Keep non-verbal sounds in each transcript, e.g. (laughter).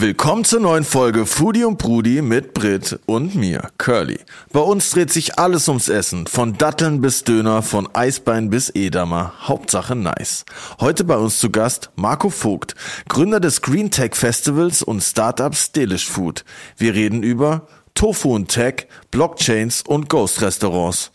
Willkommen zur neuen Folge Foodie und Brudi mit Brit und mir, Curly. Bei uns dreht sich alles ums Essen, von Datteln bis Döner, von Eisbein bis Edamer, Hauptsache nice. Heute bei uns zu Gast Marco Vogt, Gründer des Green Tech Festivals und Startups Delish Food. Wir reden über Tofu und Tech, Blockchains und Ghost-Restaurants.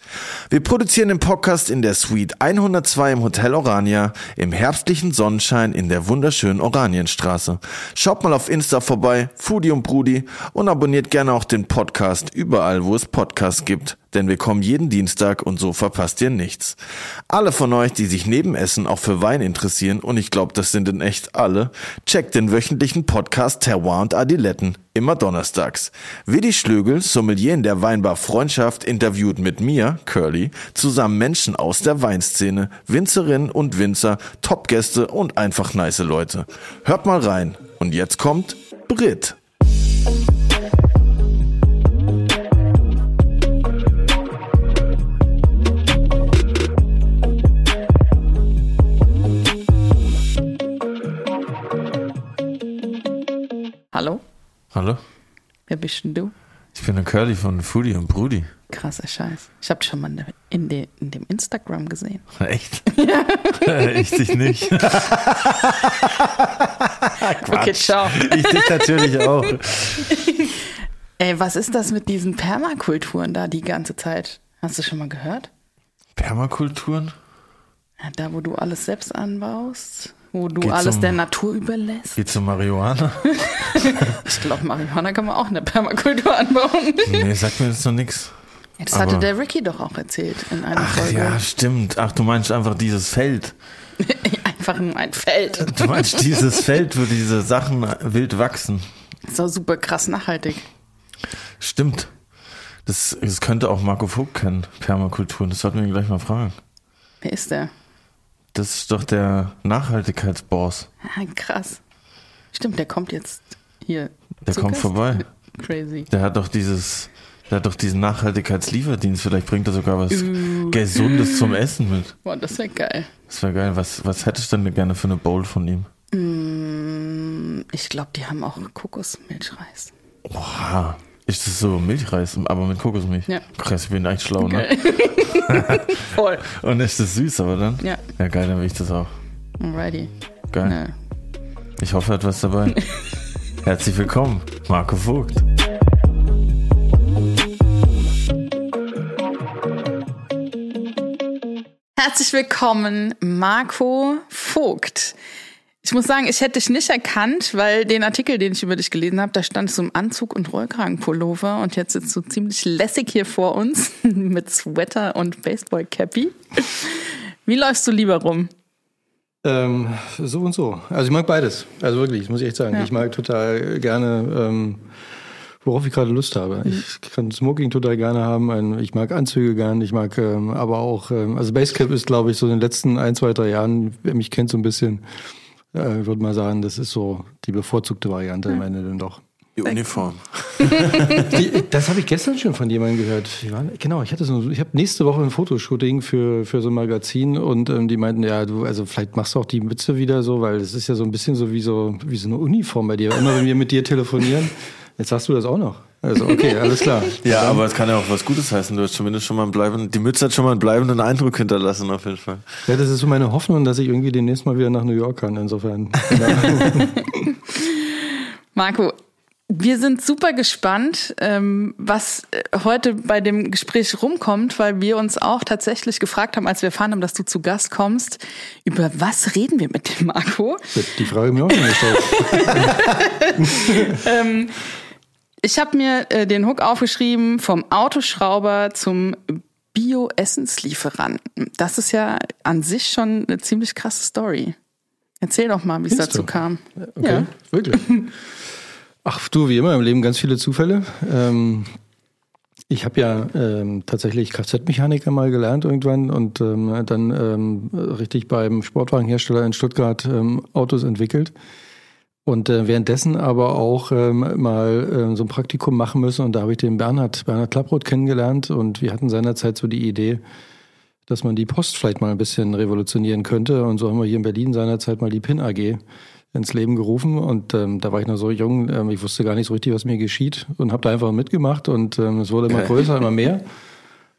Wir produzieren den Podcast in der Suite 102 im Hotel Orania im herbstlichen Sonnenschein in der wunderschönen Oranienstraße. Schaut mal auf Insta vorbei, Foodie und Brudi und abonniert gerne auch den Podcast überall, wo es Podcasts gibt denn wir kommen jeden Dienstag und so verpasst ihr nichts. Alle von euch, die sich neben Essen auch für Wein interessieren, und ich glaube, das sind in echt alle, checkt den wöchentlichen Podcast Terroir und Adiletten, immer donnerstags. Willi Schlögel, Sommelier in der Weinbar Freundschaft, interviewt mit mir, Curly, zusammen Menschen aus der Weinszene, Winzerinnen und Winzer, Topgäste und einfach nice Leute. Hört mal rein. Und jetzt kommt Brit. Hallo? Hallo? Wer bist denn du? Ich bin der Curly von Foodie und Brudi. Krasser Scheiß. Ich hab dich schon mal in, de, in dem Instagram gesehen. (laughs) (laughs) Echt? ich dich nicht. (laughs) Okay, ciao. Ich dich natürlich auch. Ey, was ist das mit diesen Permakulturen da die ganze Zeit? Hast du schon mal gehört? Permakulturen? Ja, da, wo du alles selbst anbaust, wo du Geht's alles um- der Natur überlässt. Geht zum Marihuana? (laughs) Ich glaube, Marihuana kann man auch in der Permakultur anbauen. Nee, sagt mir jetzt noch nix. Ja, das hatte Aber- der Ricky doch auch erzählt in einer Ach Folge. ja, stimmt. Ach, du meinst einfach dieses Feld. (laughs) Einfach nur ein Feld. (laughs) Du meinst dieses Feld, wo diese Sachen wild wachsen. Das war super krass nachhaltig. Stimmt. Das, das könnte auch Marco Vogt kennen, Permakulturen. Das sollten wir ihn gleich mal fragen. Wer ist der? Das ist doch der Nachhaltigkeitsboss. Ah, krass. Stimmt, der kommt jetzt hier. Der kommt Gast. vorbei. Crazy. Der hat doch dieses, der hat doch diesen Nachhaltigkeitslieferdienst. Vielleicht bringt er sogar was Uh. Gesundes zum Essen mit. Boah, das wäre geil. Das wäre geil. Was, was hättest du denn gerne für eine Bowl von ihm? Mm, Ich glaube, die haben auch Kokosmilchreis. Oha. Ist das so Milchreis, aber mit Kokosmilch? Ja. Krass, ich bin echt schlau, ne? (laughs) Voll. Und ist das süß, aber dann? Ja. Ja, geil, dann will ich das auch. Alrighty. Geil. Ne. Ich hoffe, er hat was dabei. (laughs) Herzlich willkommen, Marco Vogt. Herzlich willkommen, Marco Vogt. Ich muss sagen, ich hätte dich nicht erkannt, weil den Artikel, den ich über dich gelesen habe, da stand so im Anzug und Rollkragenpullover und jetzt sitzt du ziemlich lässig hier vor uns (laughs) mit Sweater und Baseball-Cappy. Wie läufst du lieber rum? Ähm, so und so. Also ich mag beides. Also wirklich, das muss ich echt sagen. Ja. Ich mag total gerne, ähm, worauf ich gerade Lust habe. Mhm. Ich kann Smoking total gerne haben. Ich mag Anzüge gern. Ich mag ähm, aber auch, ähm, also Basecap ist, glaube ich, so in den letzten ein, zwei, drei Jahren, wer mich kennt so ein bisschen, äh, ich würde mal sagen, das ist so die bevorzugte Variante am Ende dann doch. Die Uniform. (laughs) Die, das habe ich gestern schon von jemandem gehört. Wie war- Genau, ich hatte so, ich habe nächste Woche ein Fotoshooting für, für so ein Magazin und ähm, die meinten, ja, du, also vielleicht machst du auch die Mütze wieder so, weil es ist ja so ein bisschen so wie so, wie so eine Uniform bei dir. Immer wenn wir mit dir telefonieren, jetzt hast du das auch noch. Also okay, (laughs) alles klar. Ja, aber es kann ja auch was Gutes heißen. Du hast zumindest schon mal einen bleibenden, die Mütze hat schon mal einen bleibenden Eindruck hinterlassen, auf jeden Fall. Ja, das ist so meine Hoffnung, dass ich irgendwie demnächst mal wieder nach New York kann. Insofern. (laughs) (laughs) Marco, wir sind super gespannt, ähm, was äh, heute bei dem Gespräch rumkommt, weil wir uns auch tatsächlich gefragt haben, als wir erfahren haben, dass du zu Gast kommst, über was reden wir mit dem Marco? Die Frage habe ich mir auch schon gestellt. Ich habe mir äh, den Hook aufgeschrieben vom Autoschrauber zum Bio-Essenslieferanten. Das ist ja an sich schon eine ziemlich krasse Story. Erzähl doch mal, wie es dazu du? kam. Okay, Ja. wirklich. (laughs) Ach du, wie immer im Leben ganz viele Zufälle. Ähm, ich habe ja ähm, tatsächlich Kfz-Mechaniker mal gelernt irgendwann und ähm, dann ähm, richtig beim Sportwagenhersteller in Stuttgart ähm, Autos entwickelt. Und äh, währenddessen aber auch ähm, mal ähm, so ein Praktikum machen müssen. Und da habe ich den Bernhard, Bernhard Klapproth kennengelernt. Und wir hatten seinerzeit so die Idee, dass man die Post vielleicht mal ein bisschen revolutionieren könnte. Und so haben wir hier in Berlin seinerzeit mal die PIN AG ins Leben gerufen und ähm, da war ich noch so jung, ähm, ich wusste gar nicht so richtig, was mir geschieht und habe da einfach mitgemacht und ähm, es wurde immer größer, immer mehr. (laughs)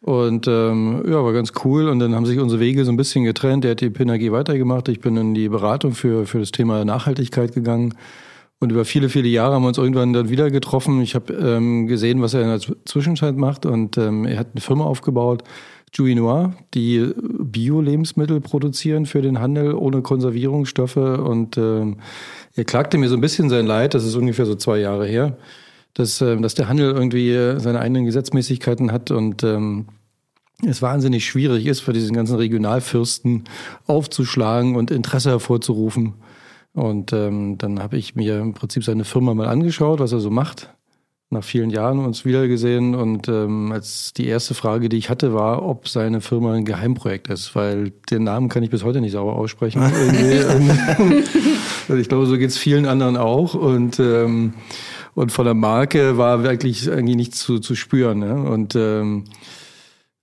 Und ähm, ja, war ganz cool. Und dann haben sich unsere Wege so ein bisschen getrennt. Der hat die PNAG weitergemacht. Ich bin in die Beratung für, für das Thema Nachhaltigkeit gegangen. Und über viele, viele Jahre haben wir uns irgendwann dann wieder getroffen. Ich habe ähm, gesehen, was er in der Zwischenzeit macht. Und ähm, er hat eine Firma aufgebaut, Jouy Noir, die Bio-Lebensmittel produzieren für den Handel ohne Konservierungsstoffe. Und ähm, er klagte mir so ein bisschen sein Leid, das ist ungefähr so zwei Jahre her, dass, äh, dass der Handel irgendwie seine eigenen Gesetzmäßigkeiten hat und ähm, es wahnsinnig schwierig ist, für diesen ganzen Regionalfürsten aufzuschlagen und Interesse hervorzurufen. Und ähm, dann habe ich mir im Prinzip seine Firma mal angeschaut, was er so macht nach vielen Jahren uns wiedergesehen und ähm, als die erste Frage, die ich hatte, war, ob seine Firma ein Geheimprojekt ist, weil den Namen kann ich bis heute nicht sauber aussprechen. (laughs) (laughs) ich glaube, so geht es vielen anderen auch und ähm, und von der Marke war wirklich eigentlich nichts zu, zu spüren. Ne? Und ähm,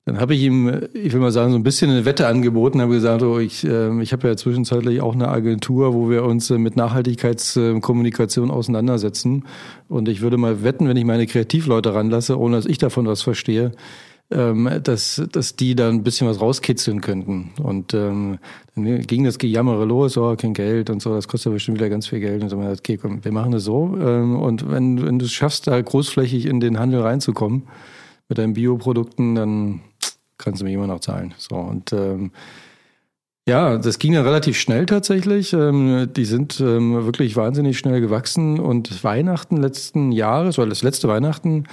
dann habe ich ihm, ich will mal sagen, so ein bisschen eine Wette angeboten, habe gesagt, oh, ich, äh, ich habe ja zwischenzeitlich auch eine Agentur, wo wir uns äh, mit Nachhaltigkeitskommunikation äh, auseinandersetzen. Und ich würde mal wetten, wenn ich meine Kreativleute ranlasse, ohne dass ich davon was verstehe, dass, dass die da ein bisschen was rauskitzeln könnten. Und ähm, dann ging das Gejammere los, oh, kein Geld und so, das kostet bestimmt wieder ganz viel Geld. Und so, okay, komm, wir machen das so. Ähm, und wenn, wenn du es schaffst, da großflächig in den Handel reinzukommen mit deinen Bioprodukten, dann kannst du mir immer noch zahlen. So und ähm, ja, das ging dann relativ schnell tatsächlich. Ähm, die sind ähm, wirklich wahnsinnig schnell gewachsen und Weihnachten letzten Jahres, oder das letzte Weihnachten,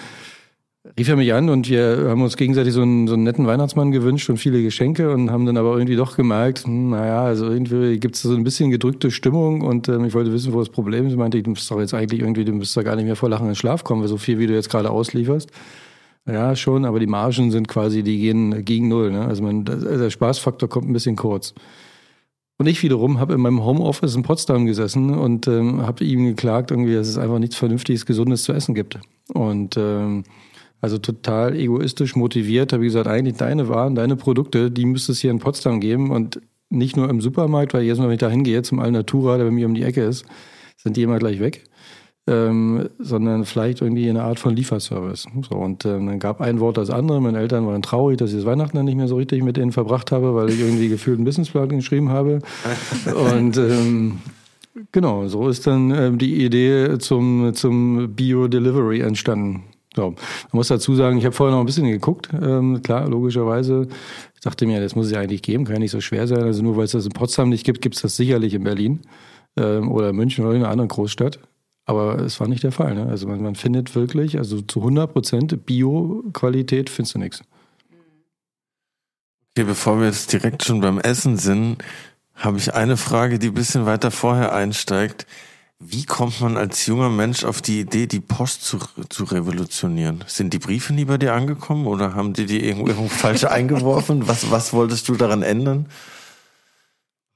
rief er mich an und wir haben uns gegenseitig so einen, so einen netten Weihnachtsmann gewünscht und viele Geschenke und haben dann aber irgendwie doch gemerkt, hm, naja, also irgendwie gibt es so ein bisschen gedrückte Stimmung und ähm, ich wollte wissen, wo das Problem ist. Ich meinte, du musst doch jetzt eigentlich irgendwie, du musst doch gar nicht mehr vor Lachen in Schlaf kommen, weil so viel, wie du jetzt gerade auslieferst. Ja, schon, aber die Margen sind quasi, die gehen gegen Null. Ne? Also man, der Spaßfaktor kommt ein bisschen kurz. Und ich wiederum habe in meinem Homeoffice in Potsdam gesessen und ähm, habe ihm geklagt, irgendwie, dass es einfach nichts Vernünftiges, Gesundes zu essen gibt. Und ähm, also total egoistisch motiviert, habe ich gesagt, eigentlich deine Waren, deine Produkte, die müsste es hier in Potsdam geben und nicht nur im Supermarkt, weil jedes Mal, wenn ich da hingehe, zum Alnatura, der bei mir um die Ecke ist, sind die immer gleich weg ähm, sondern vielleicht irgendwie eine Art von Lieferservice. So, und ähm, dann gab ein Wort das andere. Meine Eltern waren traurig, dass ich das Weihnachten dann nicht mehr so richtig mit denen verbracht habe, weil ich irgendwie gefühlt einen Businessplan geschrieben habe. (laughs) und ähm, genau, so ist dann ähm, die Idee zum, zum Bio-Delivery entstanden. So. Man muss dazu sagen, ich habe vorher noch ein bisschen geguckt, ähm, klar, logischerweise. Ich dachte mir, das muss es ja eigentlich geben, kann ja nicht so schwer sein. Also nur weil es das in Potsdam nicht gibt, gibt es das sicherlich in Berlin ähm, oder München oder in einer anderen Großstadt. Aber es war nicht der Fall. Ne? Also man, man, findet wirklich, also zu 100 Prozent Bio-Qualität findest du nichts. Okay, bevor wir jetzt direkt schon beim Essen sind, habe ich eine Frage, die ein bisschen weiter vorher einsteigt. Wie kommt man als junger Mensch auf die Idee, die Post zu, zu revolutionieren? Sind die Briefe nie bei dir angekommen oder haben die die irgendwo, irgendwo falsch (laughs) eingeworfen? Was, was wolltest du daran ändern?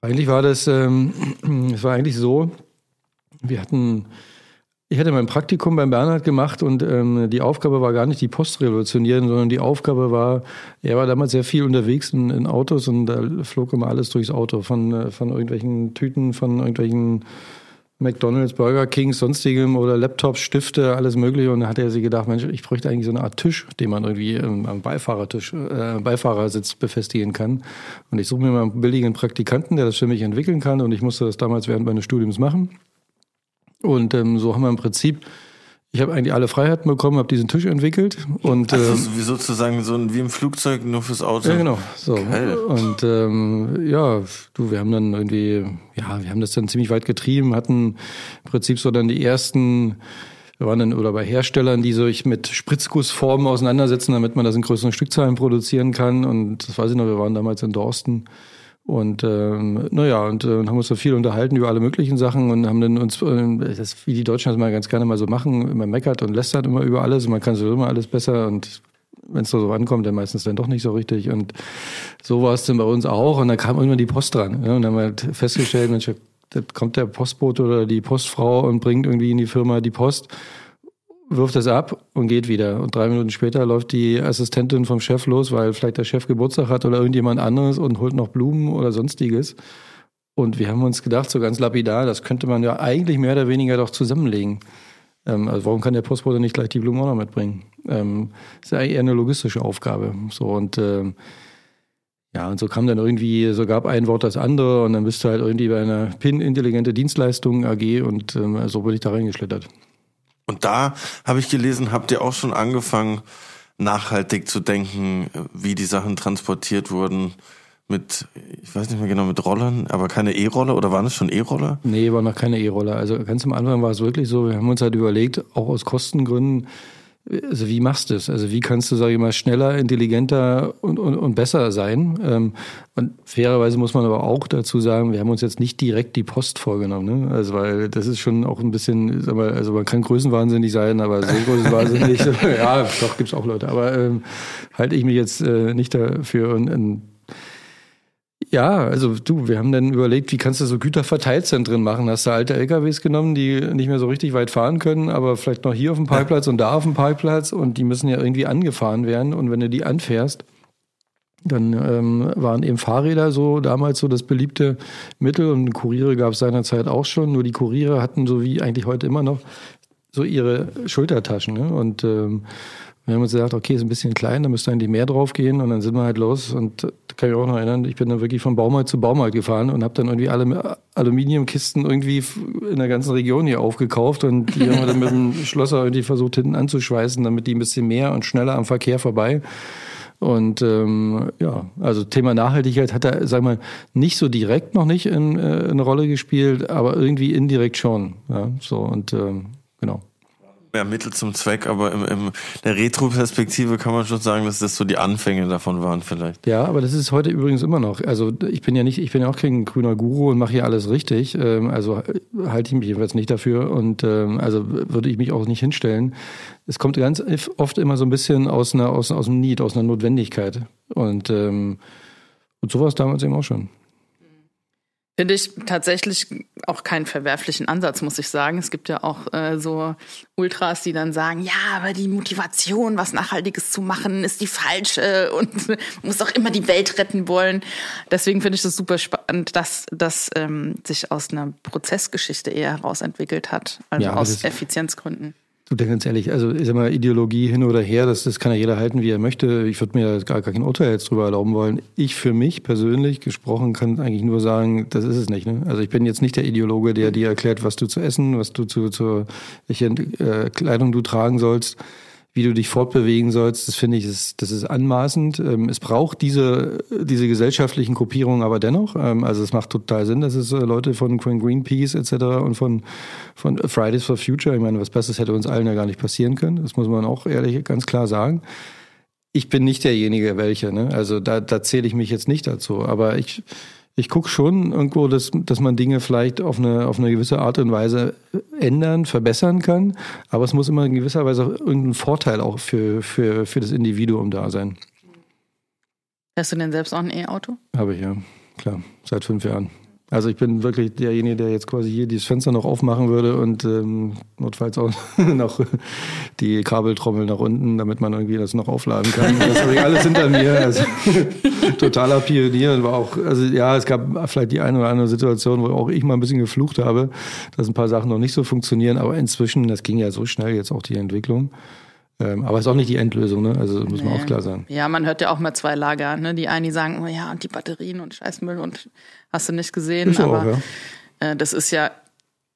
Eigentlich war das, ähm, (clears throat) es war eigentlich so, wir hatten ich hatte mein Praktikum beim Bernhard gemacht und ähm, die Aufgabe war gar nicht die Post revolutionieren, sondern die Aufgabe war, er war damals sehr viel unterwegs in, in Autos und da flog immer alles durchs Auto, von, äh, von irgendwelchen Tüten, von irgendwelchen McDonalds, Burger Kings, sonstigem oder Laptops, Stifte, alles mögliche. Und da hat er sich gedacht, Mensch, ich bräuchte eigentlich so eine Art Tisch, den man irgendwie ähm, am Beifahrertisch, äh, Beifahrersitz befestigen kann. Und ich suche mir mal einen billigen Praktikanten, der das für mich entwickeln kann. Und ich musste das damals während meines Studiums machen. Und ähm, so haben wir im Prinzip, ich habe eigentlich alle Freiheiten bekommen, habe diesen Tisch entwickelt und also ähm, wie sozusagen so ein, wie im Flugzeug nur fürs Auto. Ja genau. So Geil. und ähm, ja, du, wir haben dann irgendwie, ja, wir haben das dann ziemlich weit getrieben, hatten im Prinzip so dann die ersten wir waren dann oder bei Herstellern, die sich mit Spritzgussformen auseinandersetzen, damit man das in größeren Stückzahlen produzieren kann. Und das weiß ich noch, wir waren damals in Dorsten und ähm, naja, und äh, haben uns so viel unterhalten über alle möglichen Sachen und haben dann uns, äh, das, wie die Deutschen das mal ganz gerne mal so machen, immer meckert und lästert immer über alles und man kann so immer alles besser und wenn es so ankommt, dann meistens dann doch nicht so richtig. Und so war es dann bei uns auch. Und dann kam irgendwann die Post dran. Ja, und dann haben wir halt festgestellt, Mensch, da kommt der Postbote oder die Postfrau und bringt irgendwie in die Firma die Post wirft es ab und geht wieder. Und drei Minuten später läuft die Assistentin vom Chef los, weil vielleicht der Chef Geburtstag hat oder irgendjemand anderes und holt noch Blumen oder sonstiges. Und wir haben uns gedacht, so ganz lapidar, das könnte man ja eigentlich mehr oder weniger doch zusammenlegen. Ähm, also warum kann der Postbote nicht gleich die Blumen auch noch mitbringen? Ähm, ist ja eher eine logistische Aufgabe. So und ähm, ja, und so kam dann irgendwie, so gab ein Wort das andere und dann bist du halt irgendwie bei einer PIN intelligente Dienstleistung AG und ähm, so bin ich da reingeschlittert. Und da habe ich gelesen, habt ihr auch schon angefangen, nachhaltig zu denken, wie die Sachen transportiert wurden mit, ich weiß nicht mehr genau, mit Rollern, aber keine E-Roller oder waren es schon E-Roller? Nee, war noch keine E-Roller. Also ganz am Anfang war es wirklich so, wir haben uns halt überlegt, auch aus Kostengründen, also wie machst du es? Also wie kannst du, sage ich mal, schneller, intelligenter und, und, und besser sein? Ähm, und fairerweise muss man aber auch dazu sagen, wir haben uns jetzt nicht direkt die Post vorgenommen, ne? Also weil das ist schon auch ein bisschen, sag mal, also man kann größenwahnsinnig sein, aber so größenwahnsinnig, (laughs) ja, doch gibt's auch Leute. Aber ähm, halte ich mich jetzt äh, nicht dafür und, und ja, also du, wir haben dann überlegt, wie kannst du so Güterverteilzentren machen? Hast du alte LKWs genommen, die nicht mehr so richtig weit fahren können, aber vielleicht noch hier auf dem Parkplatz und da auf dem Parkplatz und die müssen ja irgendwie angefahren werden. Und wenn du die anfährst, dann ähm, waren eben Fahrräder so damals so das beliebte Mittel und Kuriere gab es seinerzeit auch schon. Nur die Kuriere hatten so wie eigentlich heute immer noch so ihre Schultertaschen. Ne? Und ähm, wir haben uns gesagt, okay, ist ein bisschen klein, da müsste eigentlich mehr drauf gehen und dann sind wir halt los und da kann ich auch noch erinnern, ich bin dann wirklich von Baumarkt zu Baumarkt gefahren und habe dann irgendwie alle Aluminiumkisten irgendwie in der ganzen Region hier aufgekauft und die haben wir dann mit dem (laughs) Schlosser irgendwie versucht hinten anzuschweißen, damit die ein bisschen mehr und schneller am Verkehr vorbei. Und ähm, ja, also Thema Nachhaltigkeit hat da, sag mal, nicht so direkt noch nicht in, äh, eine Rolle gespielt, aber irgendwie indirekt schon. Ja, so und ähm, ja, Mittel zum Zweck, aber im, im der Retro-Perspektive kann man schon sagen, dass das so die Anfänge davon waren vielleicht. Ja, aber das ist heute übrigens immer noch. Also ich bin ja nicht, ich bin ja auch kein grüner Guru und mache hier alles richtig. Ähm, also halte ich mich jedenfalls nicht dafür und ähm, also würde ich mich auch nicht hinstellen. Es kommt ganz oft immer so ein bisschen aus einer aus, aus dem Need, aus einer Notwendigkeit und ähm, und sowas damals eben auch schon. Finde ich tatsächlich auch keinen verwerflichen Ansatz, muss ich sagen. Es gibt ja auch äh, so Ultras, die dann sagen, ja, aber die Motivation, was Nachhaltiges zu machen, ist die falsche und (laughs) muss auch immer die Welt retten wollen. Deswegen finde ich das super spannend, dass das ähm, sich aus einer Prozessgeschichte eher herausentwickelt hat, also ja, aus Effizienzgründen. Du, ganz ehrlich, also ich sag mal, Ideologie hin oder her, das, das kann ja jeder halten, wie er möchte. Ich würde mir gar, gar kein Urteil jetzt drüber erlauben wollen. Ich für mich persönlich gesprochen kann eigentlich nur sagen, das ist es nicht. Ne? Also ich bin jetzt nicht der Ideologe, der dir erklärt, was du zu essen, was du zu, zu welche äh, Kleidung du tragen sollst wie du dich fortbewegen sollst, das finde ich, das, das ist anmaßend. Ähm, es braucht diese, diese gesellschaftlichen Gruppierungen aber dennoch. Ähm, also es macht total Sinn, dass es äh, Leute von Greenpeace etc. und von, von Fridays for Future, ich meine, was Besseres hätte uns allen ja gar nicht passieren können. Das muss man auch ehrlich ganz klar sagen. Ich bin nicht derjenige, welcher, ne? Also da, da zähle ich mich jetzt nicht dazu. Aber ich, ich gucke schon irgendwo, dass, dass man Dinge vielleicht auf eine, auf eine gewisse Art und Weise ändern, verbessern kann. Aber es muss immer in gewisser Weise auch irgendein Vorteil auch für, für, für das Individuum da sein. Hast du denn selbst auch ein E-Auto? Habe ich ja, klar, seit fünf Jahren. Also ich bin wirklich derjenige, der jetzt quasi hier dieses Fenster noch aufmachen würde und ähm, notfalls auch (laughs) noch die Kabeltrommel nach unten, damit man irgendwie das noch aufladen kann. (laughs) Das habe ich alles hinter mir. Also, (laughs) totaler Pionier und war auch, also ja, es gab vielleicht die eine oder andere Situation, wo auch ich mal ein bisschen geflucht habe, dass ein paar Sachen noch nicht so funktionieren, aber inzwischen, das ging ja so schnell jetzt auch die Entwicklung. Ähm, aber ist auch nicht die Endlösung, ne? Also muss nee. man auch klar sagen. Ja, man hört ja auch mal zwei Lager, ne? Die einen, die sagen, oh ja, und die Batterien und Scheißmüll und hast du nicht gesehen. Ist aber ja. äh, das ist ja,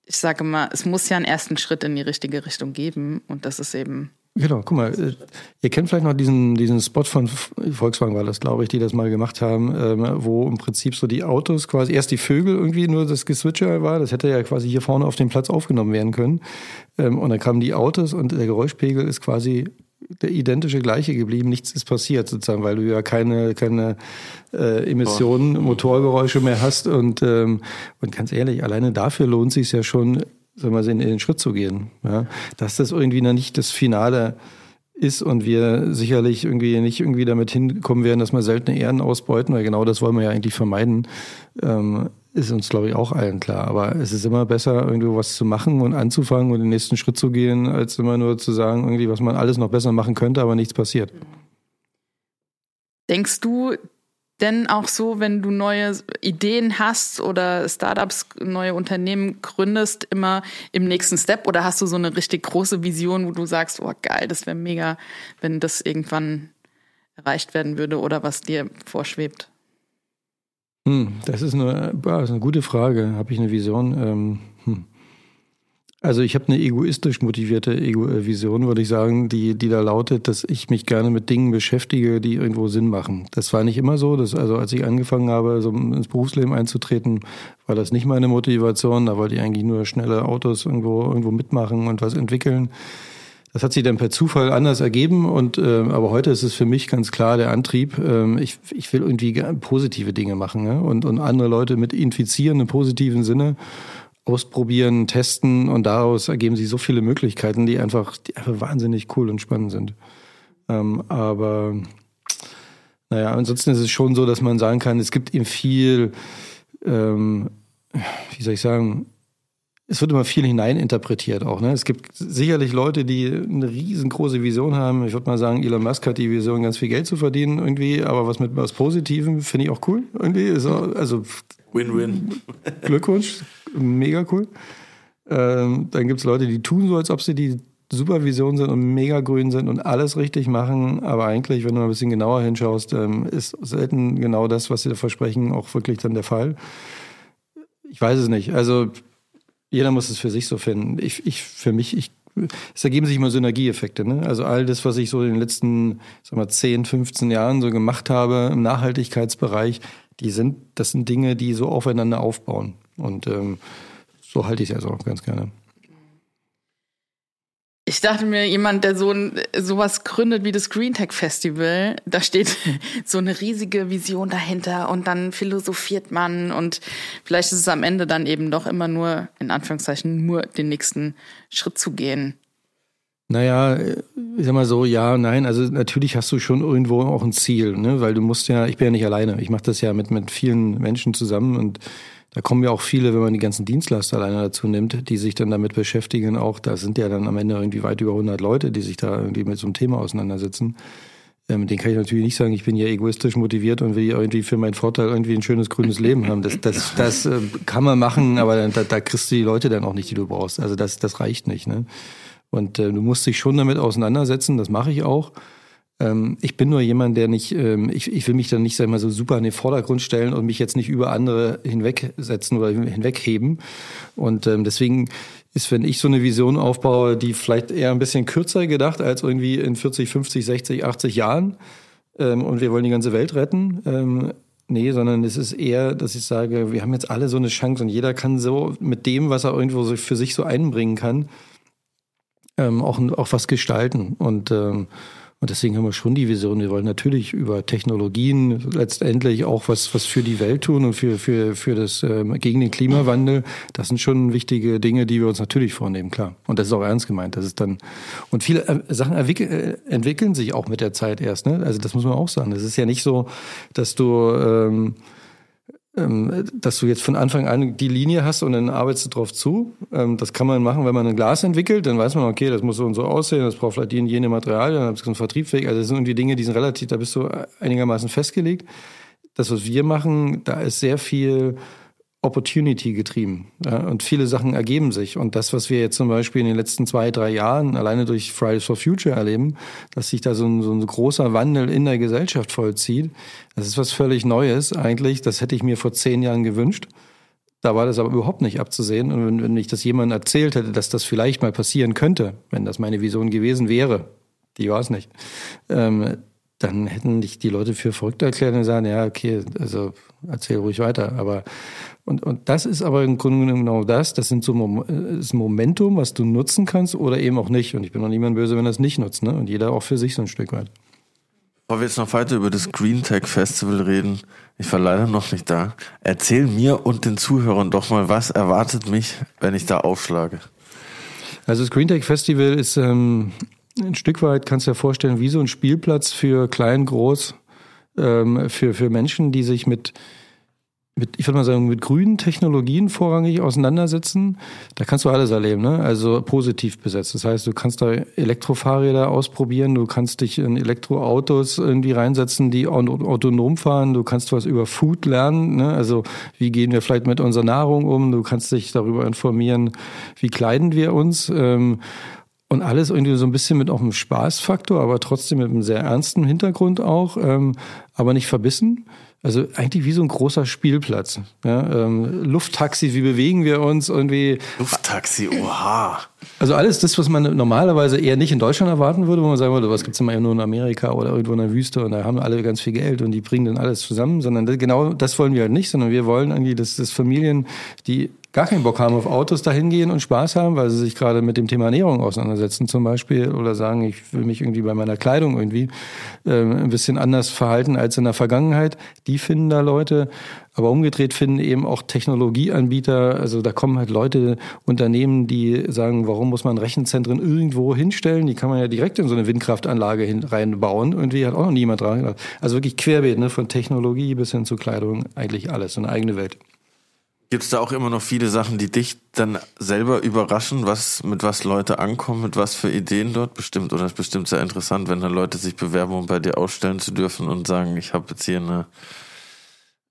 ich sage mal, es muss ja einen ersten Schritt in die richtige Richtung geben und das ist eben Genau, guck mal, äh, ihr kennt vielleicht noch diesen, diesen Spot von Volkswagen war das, glaube ich, die das mal gemacht haben, ähm, wo im Prinzip so die Autos quasi erst die Vögel irgendwie nur das Geswitcher war. Das hätte ja quasi hier vorne auf dem Platz aufgenommen werden können. Ähm, und dann kamen die Autos und der Geräuschpegel ist quasi der identische gleiche geblieben. Nichts ist passiert sozusagen, weil du ja keine, keine äh, Emissionen, Motorgeräusche mehr hast. Und, ähm, und ganz ehrlich, alleine dafür lohnt sich ja schon, sagen wir mal, in, in den Schritt zu gehen. Ja? Dass das irgendwie noch nicht das Finale ist und wir sicherlich irgendwie nicht irgendwie damit hinkommen werden, dass wir seltene Ehren ausbeuten, weil genau das wollen wir ja eigentlich vermeiden, ähm, ist uns, glaube ich, auch allen klar. Aber es ist immer besser, irgendwo was zu machen und anzufangen und den nächsten Schritt zu gehen, als immer nur zu sagen, irgendwie, was man alles noch besser machen könnte, aber nichts passiert. Denkst du, denn auch so, wenn du neue Ideen hast oder Startups, neue Unternehmen gründest, immer im nächsten Step? Oder hast du so eine richtig große Vision, wo du sagst, oh geil, das wäre mega, wenn das irgendwann erreicht werden würde oder was dir vorschwebt? Hm, das, ist eine, das ist eine gute Frage. Habe ich eine Vision? Ähm, hm. Also ich habe eine egoistisch motivierte Ego äh, Vision, würde ich sagen, die, die da lautet, dass ich mich gerne mit Dingen beschäftige, die irgendwo Sinn machen. Das war nicht immer so. Das, also als ich angefangen habe, so ins Berufsleben einzutreten, war das nicht meine Motivation. Da wollte ich eigentlich nur schnelle Autos irgendwo, irgendwo mitmachen und was entwickeln. Das hat sich dann per Zufall anders ergeben und äh, aber heute ist es für mich ganz klar der Antrieb. Ähm, ich, ich will irgendwie positive Dinge machen ne? und, und andere Leute mit infizieren im positiven Sinne ausprobieren, testen und daraus ergeben sich so viele Möglichkeiten, die einfach, die einfach wahnsinnig cool und spannend sind. Ähm, aber naja, ansonsten ist es schon so, dass man sagen kann, es gibt eben viel, ähm, wie soll ich sagen, es wird immer viel hineininterpretiert auch. Ne? Es gibt sicherlich Leute, die eine riesengroße Vision haben. Ich würde mal sagen, Elon Musk hat die Vision, ganz viel Geld zu verdienen irgendwie, aber was mit was Positivem finde ich auch cool irgendwie. also Win-win. Glückwunsch, mega cool. Ähm, dann gibt es Leute, die tun so, als ob sie die Supervision sind und mega grün sind und alles richtig machen, aber eigentlich, wenn du mal ein bisschen genauer hinschaust, ähm, ist selten genau das, was sie da versprechen, auch wirklich dann der Fall. Ich weiß es nicht. Also jeder muss es für sich so finden. Ich, ich für mich, ich, es ergeben sich immer Synergieeffekte. Ne? Also all das, was ich so in den letzten, sag mal, 10, 15 Jahren so gemacht habe im Nachhaltigkeitsbereich, die sind, das sind Dinge, die so aufeinander aufbauen. Und ähm, so halte ich es also auch ganz gerne. Ich dachte mir, jemand, der so ein, sowas gründet wie das Green Tech Festival, da steht (laughs) so eine riesige Vision dahinter und dann philosophiert man und vielleicht ist es am Ende dann eben doch immer nur, in Anführungszeichen, nur den nächsten Schritt zu gehen. Naja, ich sag mal so, ja, nein, also natürlich hast du schon irgendwo auch ein Ziel, ne? weil du musst ja, ich bin ja nicht alleine, ich mache das ja mit, mit vielen Menschen zusammen und da kommen ja auch viele, wenn man die ganzen Dienstleister alleine dazu nimmt, die sich dann damit beschäftigen. Auch da sind ja dann am Ende irgendwie weit über 100 Leute, die sich da irgendwie mit so einem Thema auseinandersetzen. Ähm, den kann ich natürlich nicht sagen, ich bin ja egoistisch motiviert und will irgendwie für meinen Vorteil irgendwie ein schönes grünes Leben haben. Das, das, das äh, kann man machen, aber da, da kriegst du die Leute dann auch nicht, die du brauchst. Also das, das reicht nicht. Ne? Und äh, du musst dich schon damit auseinandersetzen, das mache ich auch. Ähm, ich bin nur jemand, der nicht, ähm, ich, ich will mich dann nicht sag mal, so super in den Vordergrund stellen und mich jetzt nicht über andere hinwegsetzen oder hinwegheben. Und ähm, deswegen ist, wenn ich so eine Vision aufbaue, die vielleicht eher ein bisschen kürzer gedacht als irgendwie in 40, 50, 60, 80 Jahren und wir wollen die ganze Welt retten. Nee, sondern es ist eher, dass ich sage, wir haben jetzt alle so eine Chance und jeder kann so mit dem, was er irgendwo so für sich so einbringen kann, auch, auch was gestalten. Und und deswegen haben wir schon die Vision, wir wollen natürlich über Technologien letztendlich auch was, was für die Welt tun und für, für, für das, ähm, gegen den Klimawandel. Das sind schon wichtige Dinge, die wir uns natürlich vornehmen, klar. Und das ist auch ernst gemeint. Das ist dann, und viele äh, Sachen äh, entwickeln sich auch mit der Zeit erst, ne? Also das muss man auch sagen. Es ist ja nicht so, dass du, ähm, dass du jetzt von Anfang an die Linie hast und dann arbeitest du drauf zu. Ähm, das kann man machen, wenn man ein Glas entwickelt, dann weiß man, okay, das muss so und so aussehen, das braucht vielleicht die und jene Materialien, dann du einen Vertriebsweg. Also das sind irgendwie Dinge, die sind relativ, da bist du einigermaßen festgelegt. Das, was wir machen, da ist sehr viel Opportunity getrieben. Und viele Sachen ergeben sich. Und das, was wir jetzt zum Beispiel in den letzten zwei, drei Jahren alleine durch Fridays for Future erleben, dass sich da so ein, so ein großer Wandel in der Gesellschaft vollzieht, das ist was völlig Neues eigentlich. Das hätte ich mir vor zehn Jahren gewünscht. Da war das aber überhaupt nicht abzusehen. Und wenn, wenn ich das jemandem erzählt hätte, dass das vielleicht mal passieren könnte, wenn das meine Vision gewesen wäre, die war es nicht, ähm, dann hätten dich die Leute für verrückt erklärt und sagen, ja, okay, also erzähl ruhig weiter. Aber und, und das ist aber im Grunde genommen genau das. Das sind so das Momentum, was du nutzen kannst oder eben auch nicht. Und ich bin noch niemand böse, wenn er es nicht nutzt. Ne? Und jeder auch für sich so ein Stück weit. Bevor wir jetzt noch weiter über das Green Tech Festival reden, ich war leider noch nicht da. Erzähl mir und den Zuhörern doch mal, was erwartet mich, wenn ich da aufschlage? Also das Green Tech Festival ist ähm, ein Stück weit, kannst du dir vorstellen, wie so ein Spielplatz für klein, groß, ähm, für, für Menschen, die sich mit mit, ich würde mal sagen, mit grünen Technologien vorrangig auseinandersetzen, da kannst du alles erleben, ne? Also positiv besetzt. Das heißt, du kannst da Elektrofahrräder ausprobieren, du kannst dich in Elektroautos irgendwie reinsetzen, die autonom fahren, du kannst was über Food lernen, ne? Also wie gehen wir vielleicht mit unserer Nahrung um, du kannst dich darüber informieren, wie kleiden wir uns. Ähm, und alles irgendwie so ein bisschen mit auch einem Spaßfaktor, aber trotzdem mit einem sehr ernsten Hintergrund auch, ähm, aber nicht verbissen. Also eigentlich wie so ein großer Spielplatz. Ja, ähm, Lufttaxi, wie bewegen wir uns irgendwie? Lufttaxi, oha. Also alles das, was man normalerweise eher nicht in Deutschland erwarten würde, wo man sagen würde, was gibt's immer nur in Amerika oder irgendwo in der Wüste und da haben alle ganz viel Geld und die bringen dann alles zusammen, sondern genau das wollen wir halt nicht, sondern wir wollen irgendwie, dass, dass Familien, die gar keinen Bock haben auf Autos, dahin gehen und Spaß haben, weil sie sich gerade mit dem Thema Ernährung auseinandersetzen zum Beispiel oder sagen, ich will mich irgendwie bei meiner Kleidung irgendwie äh, ein bisschen anders verhalten als in der Vergangenheit. Die finden da Leute, aber umgedreht finden eben auch Technologieanbieter, also da kommen halt Leute, Unternehmen, die sagen, warum muss man Rechenzentren irgendwo hinstellen? Die kann man ja direkt in so eine Windkraftanlage hin, reinbauen. Irgendwie hat auch noch niemand dran gedacht. Also wirklich querbeet, ne? von Technologie bis hin zu Kleidung, eigentlich alles, so eine eigene Welt. Gibt es da auch immer noch viele Sachen, die dich dann selber überraschen, was, mit was Leute ankommen, mit was für Ideen dort bestimmt? Oder ist bestimmt sehr interessant, wenn dann Leute sich bewerben, um bei dir ausstellen zu dürfen und sagen, ich habe jetzt hier eine,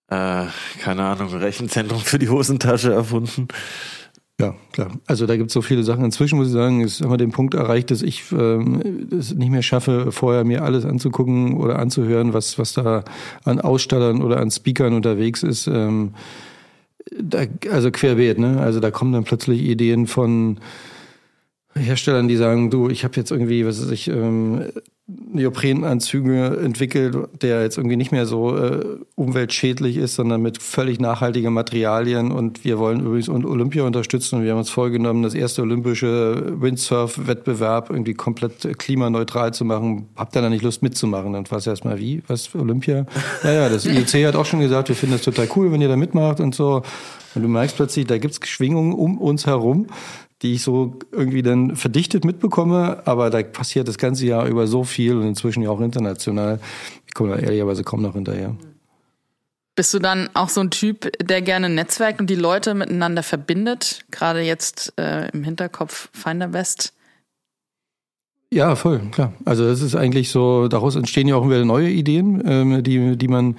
äh, keine Ahnung, Rechenzentrum für die Hosentasche erfunden. Ja, klar. Also da gibt es so viele Sachen. Inzwischen muss ich sagen, ist wir den Punkt erreicht, dass ich ähm, es nicht mehr schaffe, vorher mir alles anzugucken oder anzuhören, was, was da an Ausstellern oder an Speakern unterwegs ist. Ähm, da, also querbeet, ne? Also da kommen dann plötzlich Ideen von Herstellern, die sagen, du, ich habe jetzt irgendwie, was weiß ich, ähm, Neoprenanzüge entwickelt, der jetzt irgendwie nicht mehr so äh, umweltschädlich ist, sondern mit völlig nachhaltigen Materialien. Und wir wollen übrigens Olympia unterstützen. Und wir haben uns vorgenommen, das erste olympische Windsurf-Wettbewerb irgendwie komplett klimaneutral zu machen. Habt ihr da nicht Lust mitzumachen? Dann war es erstmal wie? Was, Olympia? Naja, das (laughs) IOC hat auch schon gesagt, wir finden das total cool, wenn ihr da mitmacht und so. Und du merkst plötzlich, da gibt's Schwingungen um uns herum, die ich so irgendwie dann verdichtet mitbekomme, aber da passiert das ganze Jahr über so viel und inzwischen ja auch international. Ich komme da ehrlicherweise kaum noch hinterher. Bist du dann auch so ein Typ, der gerne netzwerkt und die Leute miteinander verbindet? Gerade jetzt äh, im Hinterkopf Finder West. Ja, voll, klar. Also das ist eigentlich so, daraus entstehen ja auch wieder neue Ideen, ähm, die, die man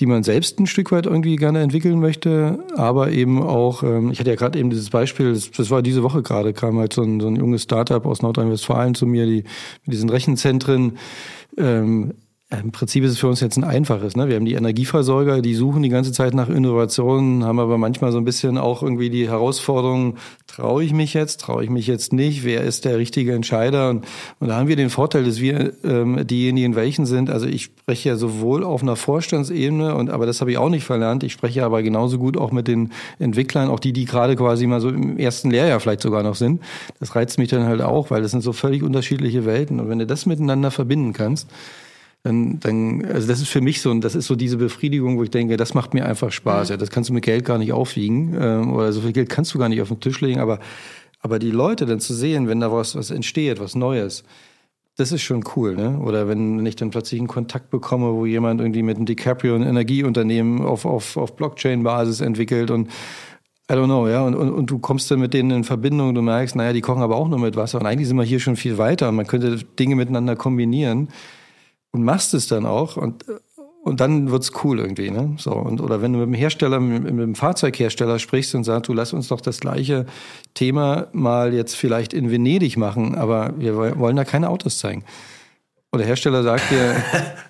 die man selbst ein Stück weit irgendwie gerne entwickeln möchte, aber eben auch, ähm, ich hatte ja gerade eben dieses Beispiel, das, das, war diese Woche gerade, kam halt so ein, so ein junges Startup aus Nordrhein-Westfalen zu mir, die mit diesen Rechenzentren ähm, im Prinzip ist es für uns jetzt ein einfaches. Ne? Wir haben die Energieversorger, die suchen die ganze Zeit nach Innovationen, haben aber manchmal so ein bisschen auch irgendwie die Herausforderung, traue ich mich jetzt, traue ich mich jetzt nicht, wer ist der richtige Entscheider? Und, und da haben wir den Vorteil, dass wir ähm, diejenigen welchen sind. Also ich spreche ja sowohl auf einer Vorstandsebene, und aber das habe ich auch nicht verlernt, ich spreche aber genauso gut auch mit den Entwicklern, auch die, die gerade quasi mal so im ersten Lehrjahr vielleicht sogar noch sind. Das reizt mich dann halt auch, weil das sind so völlig unterschiedliche Welten. Und wenn du das miteinander verbinden kannst, dann, dann, also das ist für mich so, und das ist so diese Befriedigung, wo ich denke, das macht mir einfach Spaß. Ja, das kannst du mit Geld gar nicht aufwiegen, ähm, oder so viel Geld kannst du gar nicht auf den Tisch legen, aber, aber die Leute dann zu sehen, wenn da was, was entsteht, was Neues, das ist schon cool, ne? Oder wenn ich dann plötzlich einen Kontakt bekomme, wo jemand irgendwie mit einem DiCaprio ein Energieunternehmen auf, auf, auf Blockchain-Basis entwickelt und I don't know, ja. Und, und, und du kommst dann mit denen in Verbindung, du merkst, naja, die kochen aber auch nur mit Wasser. Und eigentlich sind wir hier schon viel weiter. Man könnte Dinge miteinander kombinieren und machst es dann auch und und dann wird's cool irgendwie, ne? So und oder wenn du mit dem Hersteller, mit, mit dem Fahrzeughersteller sprichst und sagst, du lass uns doch das gleiche Thema mal jetzt vielleicht in Venedig machen, aber wir wollen da keine Autos zeigen. Und der Hersteller sagt dir,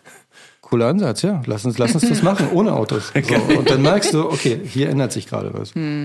(laughs) cooler Ansatz, ja, lass uns, lass uns das machen ohne Autos. (laughs) So, und dann merkst du, okay, hier ändert sich gerade was. Hm.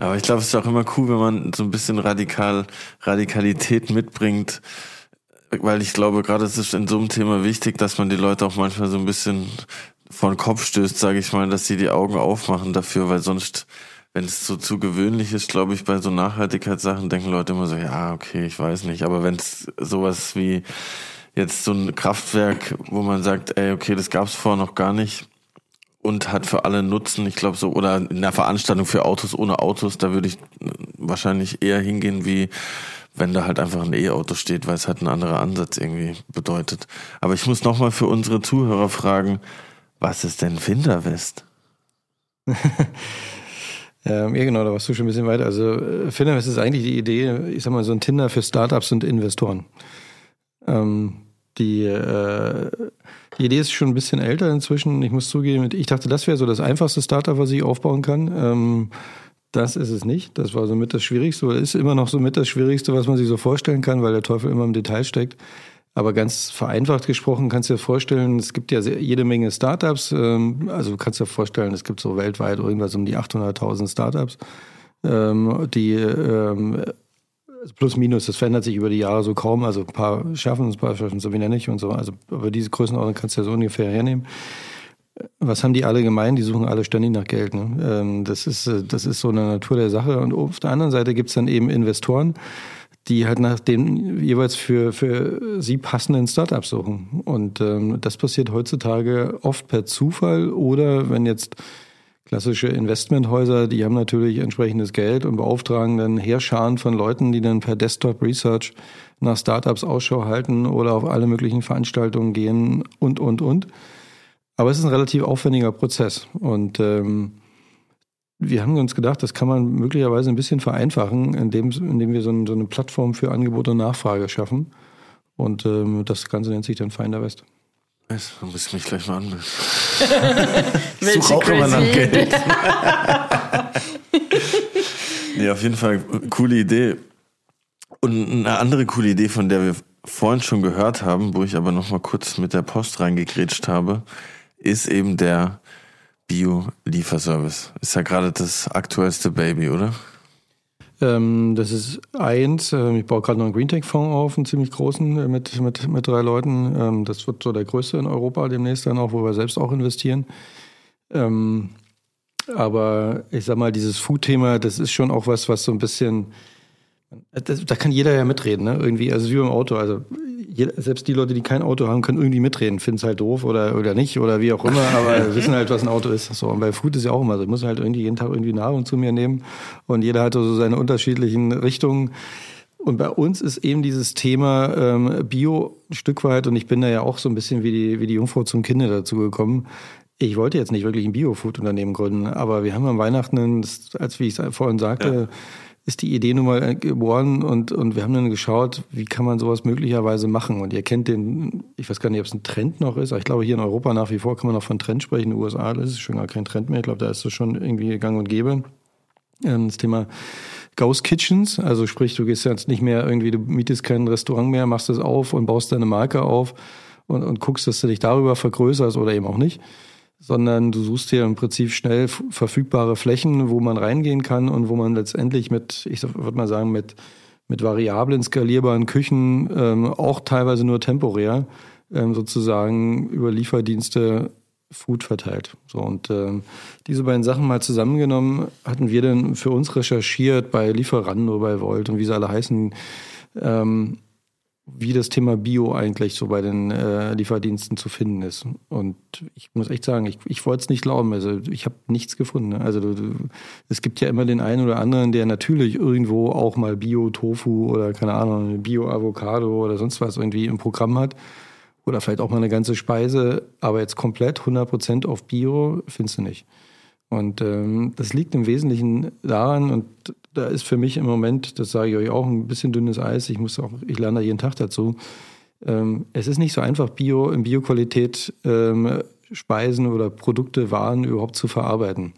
Aber ich glaube, es ist auch immer cool, wenn man so ein bisschen radikal, Radikalität mitbringt, weil ich glaube, gerade es ist in so einem Thema wichtig, dass man die Leute auch manchmal so ein bisschen vor den Kopf stößt, sage ich mal, dass sie die Augen aufmachen dafür, weil sonst, wenn es so zu gewöhnlich ist, glaube ich, bei so Nachhaltigkeitssachen denken Leute immer so, ja, okay, ich weiß nicht. Aber wenn es sowas wie jetzt so ein Kraftwerk, wo man sagt, ey, okay, das gab es vorher noch gar nicht und hat für alle Nutzen, ich glaube so, oder in der Veranstaltung für Autos ohne Autos, da würde ich wahrscheinlich eher hingehen wie wenn da halt einfach ein E-Auto steht, weil es halt ein anderer Ansatz irgendwie bedeutet. Aber ich muss nochmal für unsere Zuhörer fragen, was ist denn Finderwest? (laughs) ähm, ja, genau, da warst du schon ein bisschen weiter. Also äh, Finderwest ist eigentlich die Idee, ich sag mal, so ein Tinder für Startups und Investoren. Ähm, die, äh, die Idee ist schon ein bisschen älter inzwischen. Ich muss zugeben, ich dachte, das wäre so das einfachste Startup, was ich aufbauen kann. Ähm, das ist es nicht. Das war somit das Schwierigste oder ist immer noch somit das Schwierigste, was man sich so vorstellen kann, weil der Teufel immer im Detail steckt. Aber ganz vereinfacht gesprochen kannst du dir vorstellen, es gibt ja jede Menge Startups. Ähm, also du kannst dir vorstellen, es gibt so weltweit irgendwas um die 800.000 Startups, ähm, die ähm, plus minus, das verändert sich über die Jahre so kaum. Also ein paar schaffen es, ein paar schaffen es so wie nicht und so. Also aber diese Größenordnung kannst du ja so ungefähr hernehmen was haben die alle gemein? Die suchen alle ständig nach Geld. Ne? Ähm, das, ist, äh, das ist so eine Natur der Sache. Und auf der anderen Seite gibt's dann eben Investoren, die halt nach den jeweils für, für sie passenden Startups suchen. Und ähm, das passiert heutzutage oft per Zufall oder wenn jetzt klassische Investmenthäuser, die haben natürlich entsprechendes Geld und beauftragen dann Heerscharen von Leuten, die dann per Desktop Research nach Startups Ausschau halten oder auf alle möglichen Veranstaltungen gehen und, und, und. Aber es ist ein relativ aufwendiger Prozess. Und ähm, wir haben uns gedacht, das kann man möglicherweise ein bisschen vereinfachen, indem, indem wir so, ein, so eine Plattform für Angebot und Nachfrage schaffen. Und ähm, das Ganze nennt sich dann Finder West. Yes, dann muss ich mich gleich mal anmelden. (laughs) Such auch immer nach Geld. (laughs) nee, auf jeden Fall coole Idee. Und eine andere coole Idee, von der wir vorhin schon gehört haben, wo ich aber noch mal kurz mit der Post reingegrätscht habe, ist eben der Bio-Lieferservice. Ist ja gerade das aktuellste Baby, oder? Ähm, das ist eins. Ähm, ich baue gerade noch einen Greentech-Fonds auf, einen ziemlich großen, äh, mit, mit, mit drei Leuten. Ähm, das wird so der größte in Europa demnächst dann auch, wo wir selbst auch investieren. Ähm, aber ich sag mal, dieses Food-Thema, das ist schon auch was, was so ein bisschen, das, da kann jeder ja mitreden, ne? Irgendwie, also wie beim Auto. Also selbst die Leute, die kein Auto haben, können irgendwie mitreden, finden es halt doof oder, oder nicht oder wie auch immer, aber (laughs) wissen halt, was ein Auto ist. So, und bei Food ist ja auch immer so. Ich muss halt irgendwie jeden Tag irgendwie Nahrung zu mir nehmen und jeder hat so seine unterschiedlichen Richtungen. Und bei uns ist eben dieses Thema ähm, Bio ein Stück weit, und ich bin da ja auch so ein bisschen wie die, wie die Jungfrau zum Kinder dazu gekommen. Ich wollte jetzt nicht wirklich ein Bio-Food-Unternehmen gründen, aber wir haben am Weihnachten, als wie ich es vorhin sagte, ja ist die Idee nun mal geboren und, und wir haben dann geschaut, wie kann man sowas möglicherweise machen. Und ihr kennt den, ich weiß gar nicht, ob es ein Trend noch ist, aber ich glaube, hier in Europa nach wie vor kann man noch von Trend sprechen. In den USA das ist schon gar kein Trend mehr. Ich glaube, da ist es schon irgendwie gang und gäbe. Ähm, das Thema Ghost Kitchens, also sprich, du gehst jetzt nicht mehr irgendwie, du mietest kein Restaurant mehr, machst es auf und baust deine Marke auf und, und guckst, dass du dich darüber vergrößerst oder eben auch nicht sondern du suchst dir im Prinzip schnell verfügbare Flächen, wo man reingehen kann und wo man letztendlich mit, ich würde mal sagen, mit, mit variablen, skalierbaren Küchen, ähm, auch teilweise nur temporär, ähm, sozusagen über Lieferdienste Food verteilt. So und ähm, diese beiden Sachen mal zusammengenommen, hatten wir dann für uns recherchiert bei Lieferando, bei Volt und wie sie alle heißen. Ähm, wie das Thema Bio eigentlich so bei den äh, Lieferdiensten zu finden ist. Und ich muss echt sagen, ich, ich wollte es nicht glauben. Also ich habe nichts gefunden. Ne? Also du, du, es gibt ja immer den einen oder anderen, der natürlich irgendwo auch mal Bio-Tofu oder keine Ahnung, Bio-Avocado oder sonst was irgendwie im Programm hat. Oder vielleicht auch mal eine ganze Speise, aber jetzt komplett 100% auf Bio findest du nicht. Und ähm, das liegt im Wesentlichen daran, und da ist für mich im Moment, das sage ich euch auch, ein bisschen dünnes Eis. Ich muss auch, ich lerne da jeden Tag dazu. Ähm, es ist nicht so einfach, Bio in Bioqualität ähm, Speisen oder Produkte, Waren überhaupt zu verarbeiten.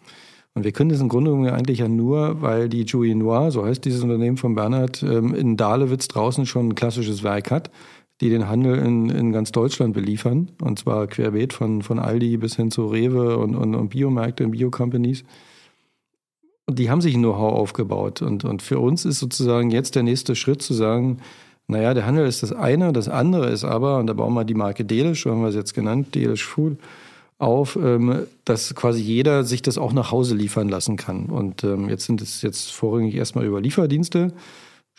Und wir können das im Grunde genommen eigentlich ja nur, weil die Jouy Noir, so heißt dieses Unternehmen von Bernhard, ähm, in Dahlewitz draußen schon ein klassisches Werk hat die den Handel in, in ganz Deutschland beliefern. Und zwar querbeet von, von Aldi bis hin zu Rewe und, und, und Biomärkte und Bio-Companies. Und die haben sich Know-how aufgebaut. Und, und für uns ist sozusagen jetzt der nächste Schritt zu sagen, Naja, der Handel ist das eine. Das andere ist aber, und da bauen wir die Marke Delish, so haben wir es jetzt genannt, Delish Food, auf, ähm, dass quasi jeder sich das auch nach Hause liefern lassen kann. Und ähm, jetzt sind es jetzt vorrangig erstmal über Lieferdienste.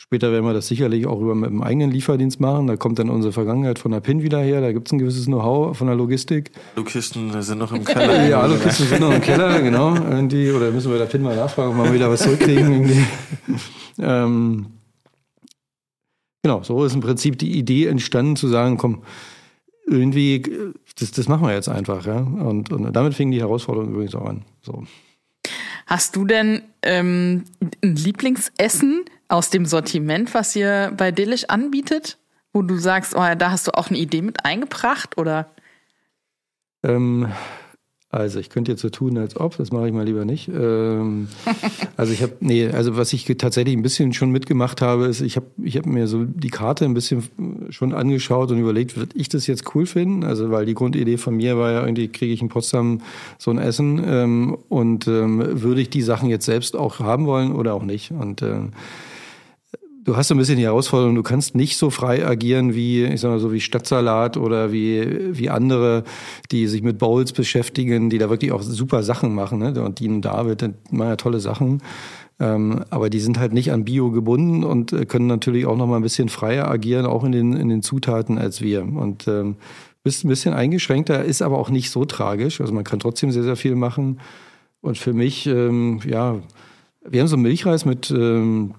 Später werden wir das sicherlich auch über mit dem eigenen Lieferdienst machen. Da kommt dann unsere Vergangenheit von der PIN wieder her. Da gibt es ein gewisses Know-how von der Logistik. Alukisten sind noch im (laughs) Keller. ja, Alukisten sind noch im Keller, genau. Irgendwie. Oder müssen wir der PIN mal nachfragen, ob wir wieder was zurückkriegen. (laughs) ähm, genau, so ist im Prinzip die Idee entstanden, zu sagen, komm, irgendwie, das, das machen wir jetzt einfach. Ja? Und, und damit fing die Herausforderung übrigens auch an. So. Hast du denn ähm, ein Lieblingsessen aus dem Sortiment, was ihr bei Delish anbietet, wo du sagst, oh, da hast du auch eine Idee mit eingebracht oder? Ähm, also ich könnte jetzt so tun, als ob, das mache ich mal lieber nicht. Ähm, (laughs) also ich habe, nee, also was ich tatsächlich ein bisschen schon mitgemacht habe, ist, ich habe ich hab mir so die Karte ein bisschen schon angeschaut und überlegt, würde ich das jetzt cool finden? Also weil die Grundidee von mir war ja irgendwie, kriege ich in Potsdam so ein Essen ähm, und ähm, würde ich die Sachen jetzt selbst auch haben wollen oder auch nicht? Und ähm, du hast so ein bisschen die Herausforderung, du kannst nicht so frei agieren wie, ich sag mal so, wie Stadtsalat oder wie, wie andere, die sich mit Bowls beschäftigen, die da wirklich auch super Sachen machen, ne? Und Dean und David, die machen ja tolle Sachen. Ähm, aber die sind halt nicht an Bio gebunden und äh, können natürlich auch noch mal ein bisschen freier agieren, auch in den, in den Zutaten als wir. Und ähm, bist ein bisschen eingeschränkter, ist aber auch nicht so tragisch. Also man kann trotzdem sehr, sehr viel machen. Und für mich, ähm, ja, wir haben so Milchreis mit ähm,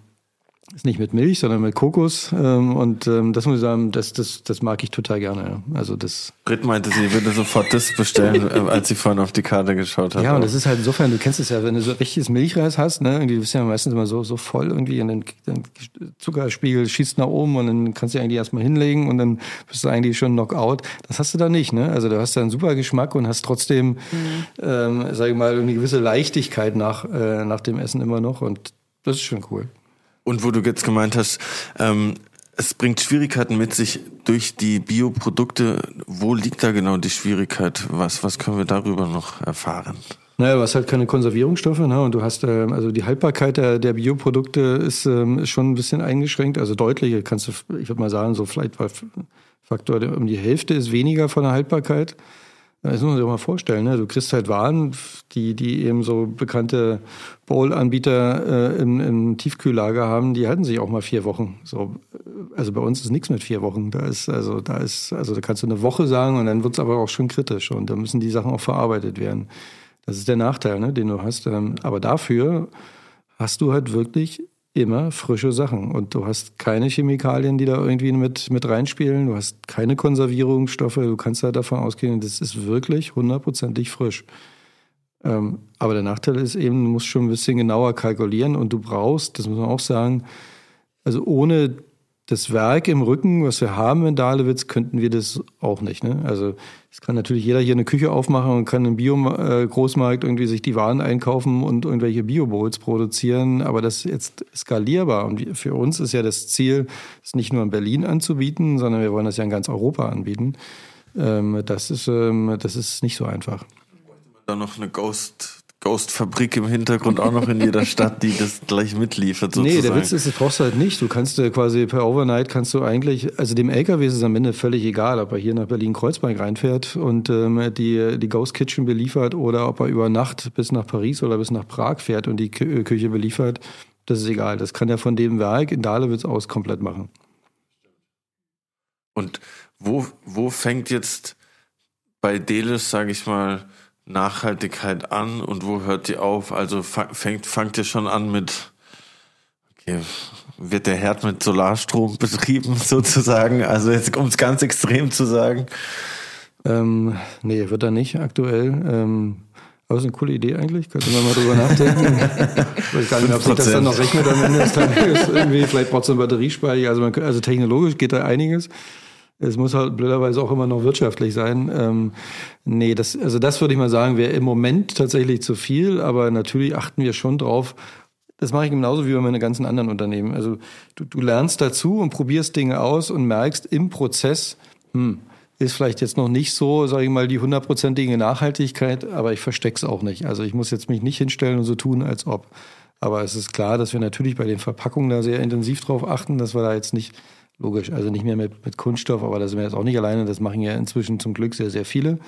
ist nicht mit Milch, sondern mit Kokos. Ähm, und ähm, das muss ich sagen, das, das, das mag ich total gerne. Also das. Britt meinte, sie würde sofort das bestellen, (laughs) äh, als sie vorhin auf die Karte geschaut hat. Ja, und das ist halt insofern, du kennst es ja, wenn du so richtiges Milchreis hast, ne, irgendwie, du bist ja meistens immer so, so voll irgendwie und dann, dann Zuckerspiegel schießt nach oben und dann kannst du eigentlich erstmal hinlegen und dann bist du eigentlich schon Knockout. Das hast du da nicht, ne? Also du hast da einen super Geschmack und hast trotzdem, mhm. ähm, sag ich mal, eine gewisse Leichtigkeit nach, äh, nach dem Essen immer noch und das ist schon cool. Und wo du jetzt gemeint hast, ähm, es bringt Schwierigkeiten mit sich durch die Bioprodukte. Wo liegt da genau die Schwierigkeit? Was, was können wir darüber noch erfahren? Naja, du hast halt keine Konservierungsstoffe, ne? Und du hast, ähm, also die Haltbarkeit der, der Bioprodukte ist, ähm, ist schon ein bisschen eingeschränkt, also deutlich. Kannst du, ich würde mal sagen, so vielleicht Faktor um die Hälfte ist weniger von der Haltbarkeit. Das muss man sich auch mal vorstellen. Ne? Du kriegst halt Waren, die, die eben so bekannte Bowl-Anbieter äh, im, im Tiefkühllager haben, die halten sich auch mal vier Wochen. So, also bei uns ist nichts mit vier Wochen. Da ist, also, da ist, also da kannst du eine Woche sagen und dann wird's aber auch schon kritisch und da müssen die Sachen auch verarbeitet werden. Das ist der Nachteil, ne, den du hast. Ähm, aber dafür hast du halt wirklich immer frische Sachen. Und du hast keine Chemikalien, die da irgendwie mit, mit reinspielen. Du hast keine Konservierungsstoffe. Du kannst halt davon ausgehen, das ist wirklich hundertprozentig frisch. Ähm, aber der Nachteil ist eben, du musst schon ein bisschen genauer kalkulieren und du brauchst, das muss man auch sagen, also ohne das Werk im Rücken, was wir haben in Dahlewitz, könnten wir das auch nicht. Ne? Also es kann natürlich jeder hier eine Küche aufmachen und kann im Bio-Großmarkt irgendwie sich die Waren einkaufen und irgendwelche Bio-Bowls produzieren, aber das ist jetzt skalierbar. Und für uns ist ja das Ziel, es nicht nur in Berlin anzubieten, sondern wir wollen das ja in ganz Europa anbieten. Ähm, das, ist, ähm, das ist nicht so einfach. Da noch eine Ghost Ghost-Fabrik im Hintergrund auch noch in jeder (laughs) Stadt, die das gleich mitliefert. Sozusagen. Nee, der Witz ist, das brauchst du halt nicht. Du kannst äh, quasi per Overnight kannst du eigentlich, also dem LKW ist es am Ende völlig egal, ob er hier nach Berlin-Kreuzberg reinfährt und ähm, die, die Ghost Kitchen beliefert oder ob er über Nacht bis nach Paris oder bis nach Prag fährt und die Kü Küche beliefert. Das ist egal. Das kann er von dem Werk in Dahlewitz aus komplett machen. Und wo, wo fängt jetzt bei Delis, sage ich mal, Nachhaltigkeit an und wo hört die auf? Also fängt, fangt ihr schon an mit, okay, wird der Herd mit Solarstrom (laughs) betrieben sozusagen? Also jetzt, um es ganz extrem zu sagen. Ähm, nee, wird er nicht aktuell. Ähm, aber ist eine coole Idee eigentlich. Könnte man mal drüber nachdenken. (laughs) ich weiß gar nicht, ob sich das dann noch rechnet am Ende des Tages. Irgendwie, vielleicht braucht es eine Batteriespeicher. Also, man, also technologisch geht da einiges. Es muss halt blöderweise auch immer noch wirtschaftlich sein. Ähm, nee, das, also das würde ich mal sagen, wäre im Moment tatsächlich zu viel, aber natürlich achten wir schon drauf. Das mache ich genauso wie bei meinen ganzen anderen Unternehmen. Also du, du lernst dazu und probierst Dinge aus und merkst im Prozess, hm, ist vielleicht jetzt noch nicht so, sage ich mal, die hundertprozentige Nachhaltigkeit, aber ich verstecke es auch nicht. Also ich muss jetzt mich nicht hinstellen und so tun, als ob. Aber es ist klar, dass wir natürlich bei den Verpackungen da sehr intensiv drauf achten, dass wir da jetzt nicht logisch. Also nicht mehr mit, mit Kunststoff, aber da sind wir jetzt auch nicht alleine. Das machen ja inzwischen zum Glück sehr, sehr viele.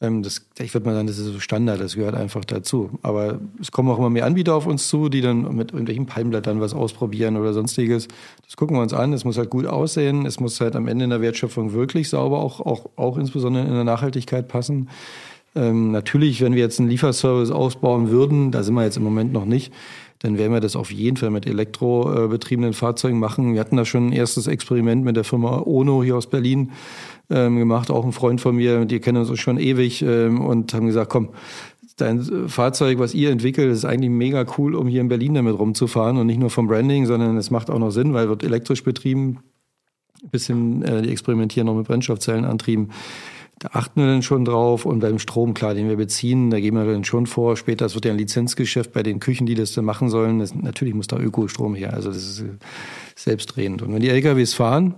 Ähm, das, ich würde mal sagen, das ist so Standard, das gehört einfach dazu. Aber es kommen auch immer mehr Anbieter auf uns zu, die dann mit irgendwelchen Palmblättern was ausprobieren oder sonstiges. Das gucken wir uns an. Es muss halt gut aussehen. Es muss halt am Ende in der Wertschöpfung wirklich sauber, auch, auch, auch insbesondere in der Nachhaltigkeit passen. Ähm, natürlich, wenn wir jetzt einen Lieferservice ausbauen würden, da sind wir jetzt im Moment noch nicht, dann werden wir das auf jeden Fall mit elektrobetriebenen Fahrzeugen machen. Wir hatten da schon ein erstes Experiment mit der Firma Ono hier aus Berlin ähm, gemacht, auch ein Freund von mir, die kennen uns schon ewig ähm, und haben gesagt, komm, dein Fahrzeug, was ihr entwickelt, ist eigentlich mega cool, um hier in Berlin damit rumzufahren und nicht nur vom Branding, sondern es macht auch noch Sinn, weil wird elektrisch betrieben, bisschen äh, die experimentieren noch mit Brennstoffzellenantrieben. Da achten wir dann schon drauf. Und beim Strom, klar, den wir beziehen, da gehen wir dann schon vor. Später, es wird ja ein Lizenzgeschäft bei den Küchen, die das dann machen sollen. Das, natürlich muss da Ökostrom her. Also das ist äh, selbstredend. Und wenn die LKWs fahren,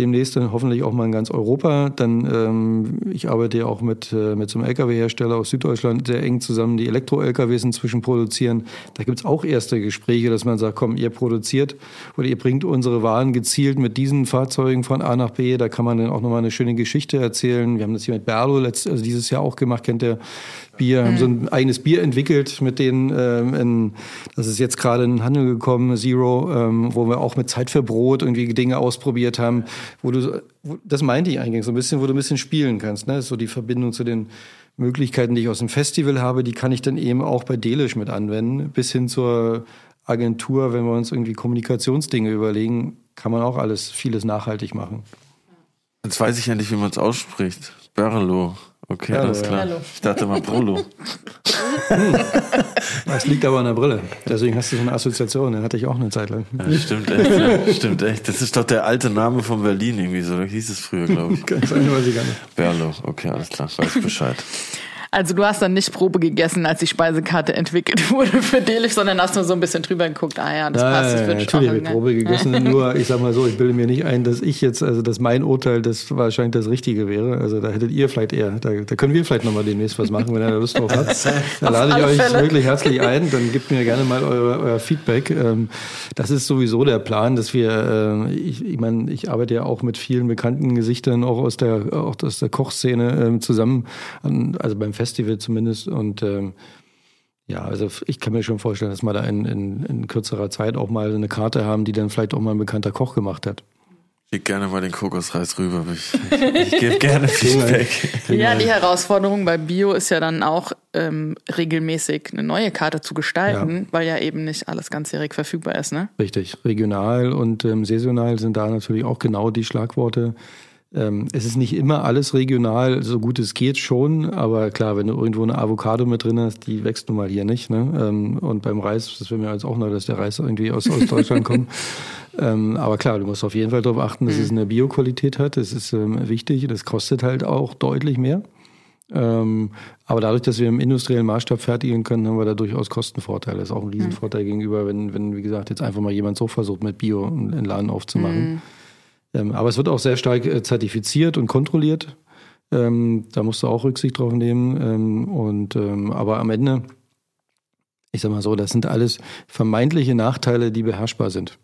demnächst dann hoffentlich auch mal in ganz Europa. Dann, ähm, ich arbeite ja auch mit, äh, mit so einem Lkw-Hersteller aus Süddeutschland sehr eng zusammen, die Elektro-Lkws inzwischen produzieren. Da gibt's auch erste Gespräche, dass man sagt, komm, ihr produziert oder ihr bringt unsere Waren gezielt mit diesen Fahrzeugen von A nach B. Da kann man dann auch nochmal eine schöne Geschichte erzählen. Wir haben das hier mit Berlo letzt, also dieses Jahr auch gemacht, kennt der Bier, haben so ein eigenes Bier entwickelt mit denen, ähm, in, das ist jetzt gerade in den Handel gekommen, Zero, ähm, wo wir auch mit Zeit für Brot irgendwie Dinge ausprobiert haben, wo du, wo, das meinte ich eigentlich so ein bisschen, wo du ein bisschen spielen kannst, ne? so die Verbindung zu den Möglichkeiten, die ich aus dem Festival habe, die kann ich dann eben auch bei Delish mit anwenden, bis hin zur Agentur, wenn wir uns irgendwie Kommunikationsdinge überlegen, kann man auch alles, vieles nachhaltig machen. Jetzt weiß ich ja nicht, wie man es ausspricht. Berlo. Okay, Berlo, alles klar. ja. Ich dachte mal Brullo. Das liegt aber an der Brille. Deswegen hast du so eine Assoziation, den hatte ich auch eine Zeit lang. Ja, stimmt echt. Ja, stimmt echt. Das ist doch der alte Name von Berlin irgendwie so. Da hieß es früher, glaube ich. Ganz eine weiß ich gar nicht. Berlo. Okay, alles klar. Weiß Bescheid. Also du hast dann nicht Probe gegessen, als die Speisekarte entwickelt (laughs) wurde für Delish, sondern hast nur so ein bisschen drüber geguckt, ah ja, das passt, das wird natürlich schon. habe ich Probe gegessen. (laughs) Nur, ich sag mal so, ich bilde mir nicht ein, dass ich jetzt, also dass mein Urteil das wahrscheinlich das Richtige wäre. Also da hättet ihr vielleicht eher, da, da können wir vielleicht nochmal demnächst was machen, wenn ihr da Lust drauf habt. (laughs) Da lade ich euch Fälle. wirklich herzlich ein. Dann gebt mir gerne mal eure, euer Feedback. Ähm, Das ist sowieso der Plan, dass wir, äh, ich, ich meine, ich arbeite ja auch mit vielen bekannten Gesichtern, auch aus der, auch aus der Kochszene ähm, zusammen, also beim Festival zumindest. Und ähm, ja, also ich kann mir schon vorstellen, dass wir da in, in, in kürzerer Zeit auch mal eine Karte haben, die dann vielleicht auch mal ein bekannter Koch gemacht hat. Schick gerne mal den Kokosreis rüber. Ich, ich, ich gebe gerne (laughs) Feedback. Ja, die Herausforderung bei Bio ist ja dann auch ähm, regelmäßig eine neue Karte zu gestalten, weil ja eben nicht alles ganzjährig verfügbar ist, ne? Richtig. Regional und ähm, saisonal sind da natürlich auch genau die Schlagworte. Ähm, es ist nicht immer alles regional, so gut es geht schon, aber klar, wenn du irgendwo eine Avocado mit drin hast, die wächst nun mal hier nicht. Ne? Ähm, und beim Reis, das wäre mir jetzt auch neu, dass der Reis irgendwie aus, aus Deutschland kommt. (laughs) Ähm, aber klar, du musst auf jeden Fall darauf achten, dass es eine Bioqualität hat. Das ist wichtig. Das kostet halt auch deutlich mehr. Ähm, aber dadurch, dass wir im industriellen Maßstab fertigen können, haben wir da durchaus Kostenvorteile. Das ist auch ein Riesenvorteil gegenüber, wenn, wenn, wie gesagt, jetzt einfach mal jemand so versucht, mit Bio einen Laden aufzumachen. Ähm, aber es wird auch sehr stark äh, zertifiziert und kontrolliert. Ähm, da musst du auch Rücksicht drauf nehmen. Ähm, und, aber am Ende, ich sag mal so, das sind alles vermeintliche Nachteile, die beherrschbar sind.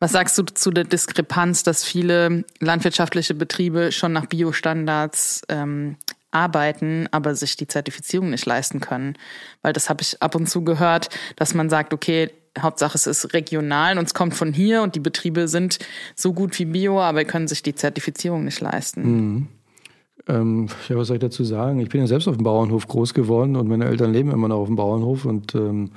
Was sagst du zu der Diskrepanz, dass viele landwirtschaftliche Betriebe schon nach Biostandards ähm, arbeiten, aber sich die Zertifizierung nicht leisten können? Weil das habe ich ab und zu gehört, dass man sagt, okay, Hauptsache es ist regional und es kommt von hier und die Betriebe sind so gut wie Bio, aber können sich die Zertifizierung nicht leisten. Ähm, ja, was soll ich dazu sagen? Ich bin ja selbst auf dem Bauernhof groß geworden und meine Eltern leben immer noch auf dem Bauernhof und ähm,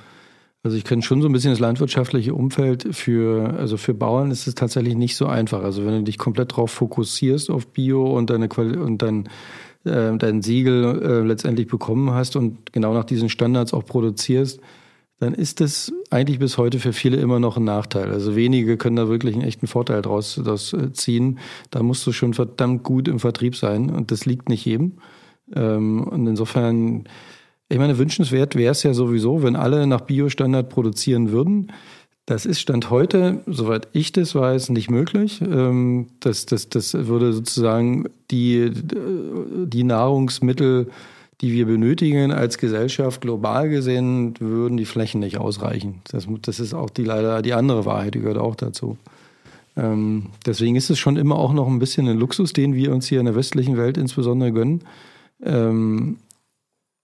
also ich kenne schon so ein bisschen das landwirtschaftliche Umfeld. Für, also für Bauern ist es tatsächlich nicht so einfach. Also wenn du dich komplett darauf fokussierst auf Bio und deine Quali und dein, äh, dein Siegel äh, letztendlich bekommen hast und genau nach diesen Standards auch produzierst, dann ist das eigentlich bis heute für viele immer noch ein Nachteil. Also wenige können da wirklich einen echten Vorteil draus, draus äh, ziehen. Da musst du schon verdammt gut im Vertrieb sein und das liegt nicht jedem. Ähm, und insofern, ich meine, wünschenswert wäre es ja sowieso, wenn alle nach Biostandard produzieren würden. Das ist Stand heute, soweit ich das weiß, nicht möglich. Ähm, Das, das, das würde sozusagen die, die Nahrungsmittel, die wir benötigen als Gesellschaft global gesehen, würden die Flächen nicht ausreichen. Das, das ist auch die leider die andere Wahrheit, die gehört auch dazu. Ähm, deswegen ist es schon immer auch noch ein bisschen ein Luxus, den wir uns hier in der westlichen Welt insbesondere gönnen. Ähm,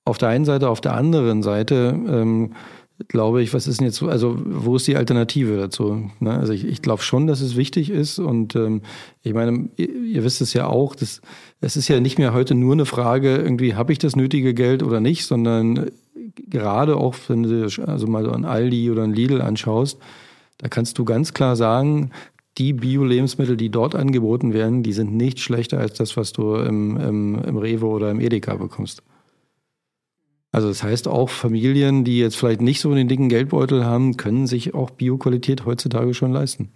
auf der einen Seite, auf der anderen Seite ähm, glaube ich, was ist denn jetzt so, also wo ist die Alternative dazu? Ne? Also ich, ich glaube schon, dass es wichtig ist und ähm, ich meine, ihr, ihr wisst es ja auch, das, es ist ja nicht mehr heute nur eine Frage, irgendwie habe ich das nötige Geld oder nicht, sondern gerade auch, wenn du also mal so ein Aldi oder ein Lidl anschaust, da kannst du ganz klar sagen, die Bio-Lebensmittel, die dort angeboten werden, die sind nicht schlechter als das, was du im, im, im Rewe oder im Edeka bekommst. Also das heißt auch Familien, die jetzt vielleicht nicht so den dicken Geldbeutel haben, können sich auch Bioqualität heutzutage schon leisten.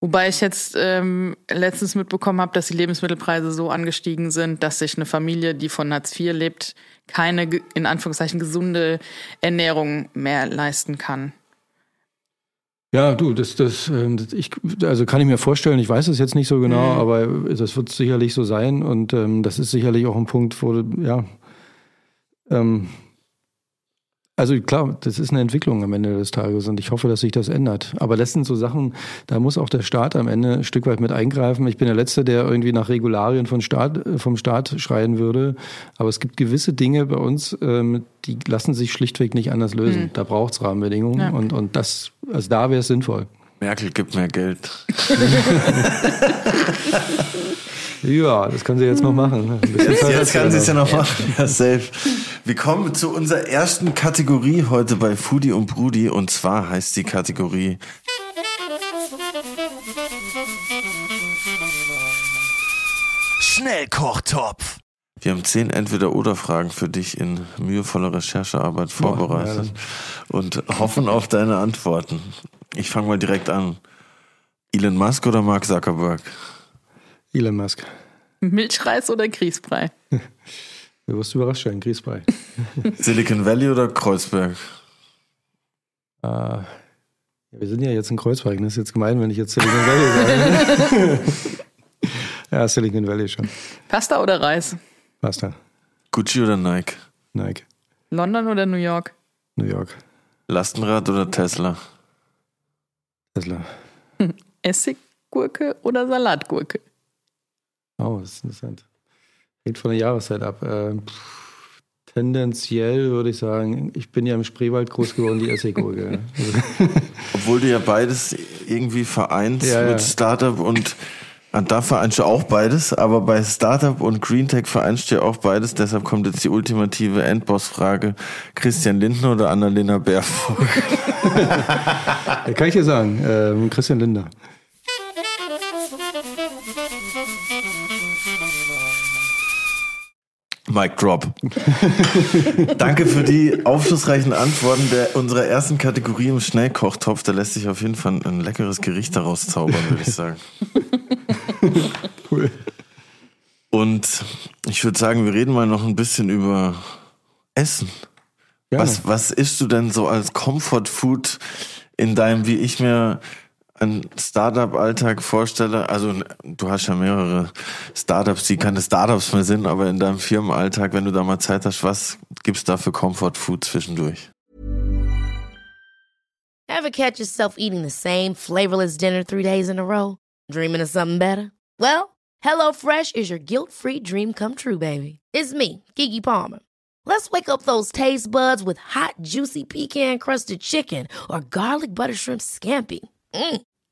Wobei ich jetzt ähm, letztens mitbekommen habe, dass die Lebensmittelpreise so angestiegen sind, dass sich eine Familie, die von Hartz IV lebt, keine in Anführungszeichen gesunde Ernährung mehr leisten kann. Ja, du, das, das, ähm, das ich, also kann ich mir vorstellen, ich weiß es jetzt nicht so genau, mhm. aber das wird sicherlich so sein und ähm, das ist sicherlich auch ein Punkt, wo, ja, ähm, also klar, das ist eine Entwicklung am Ende des Tages und ich hoffe, dass sich das ändert. Aber das sind so Sachen, da muss auch der Staat am Ende ein Stück weit mit eingreifen. Ich bin der Letzte, der irgendwie nach Regularien von Staat, vom Staat schreien würde. Aber es gibt gewisse Dinge bei uns, ähm, die lassen sich schlichtweg nicht anders lösen. Mhm. Da braucht es Rahmenbedingungen ja. und, und das, also da wäre es sinnvoll. Merkel gibt mehr Geld. (laughs) (laughs) Ja, das kann sie jetzt noch machen. Jetzt, jetzt kann sie es ja noch machen. Ja, safe. Wir kommen zu unserer ersten Kategorie heute bei Foodie und Brudi und zwar heißt die Kategorie Schnellkochtopf. Wir haben zehn Entweder-Oder-Fragen für dich in mühevoller Recherchearbeit vorbereitet Boah, ja, und hoffen auf deine Antworten. Ich fange mal direkt an. Elon Musk oder Mark Zuckerberg? Elon Musk. Milchreis oder Grießbrei? (laughs) Du wirst überrascht sein, Grießbrei. (laughs) Silicon Valley oder Kreuzberg? Äh, ja, wir sind ja jetzt in Kreuzberg, das ist jetzt gemein, wenn ich jetzt Silicon Valley sage. (laughs) ja, Silicon Valley schon. Pasta oder Reis? Pasta. Gucci oder Nike? Nike. London oder New York? New York. Lastenrad oder Tesla? Tesla. Essiggurke oder Salatgurke? Oh, das ist interessant. Hängt von der Jahreszeit ab. Äh, pff, tendenziell würde ich sagen, ich bin ja im Spreewald groß geworden, die Essiggurke. (laughs) Obwohl du ja beides irgendwie vereinst ja, mit ja. Startup und da vereinst du auch beides, aber bei Startup und Greentech vereinst du ja auch beides. Deshalb kommt jetzt die ultimative Endboss-Frage. Christian Lindner oder Annalena Baerbock? (laughs) kann ich dir sagen, ähm, Christian Lindner. Mic Drop. (laughs) Danke für die aufschlussreichen Antworten der unserer ersten Kategorie im Schnellkochtopf. Da lässt sich auf jeden Fall ein leckeres Gericht daraus zaubern, würde ich sagen. (laughs) Cool. Und ich würde sagen, wir reden mal noch ein bisschen über Essen. Was, was isst du denn so als Comfort Food in deinem, wie ich mir einen Startup-Alltag vorstelle, also du hast ja mehrere Startups, die keine Startups mehr sind, aber in deinem Firmenalltag, wenn du da mal Zeit hast, was gibt's da für Comfort Food zwischendurch? Ever catch yourself eating the same flavorless dinner three days in a row? Dreaming of something better? Well, HelloFresh is your guilt-free dream come true, baby. It's me, Kiki Palmer. Let's wake up those taste buds with hot, juicy pecan-crusted chicken or garlic butter shrimp scampi. Mm.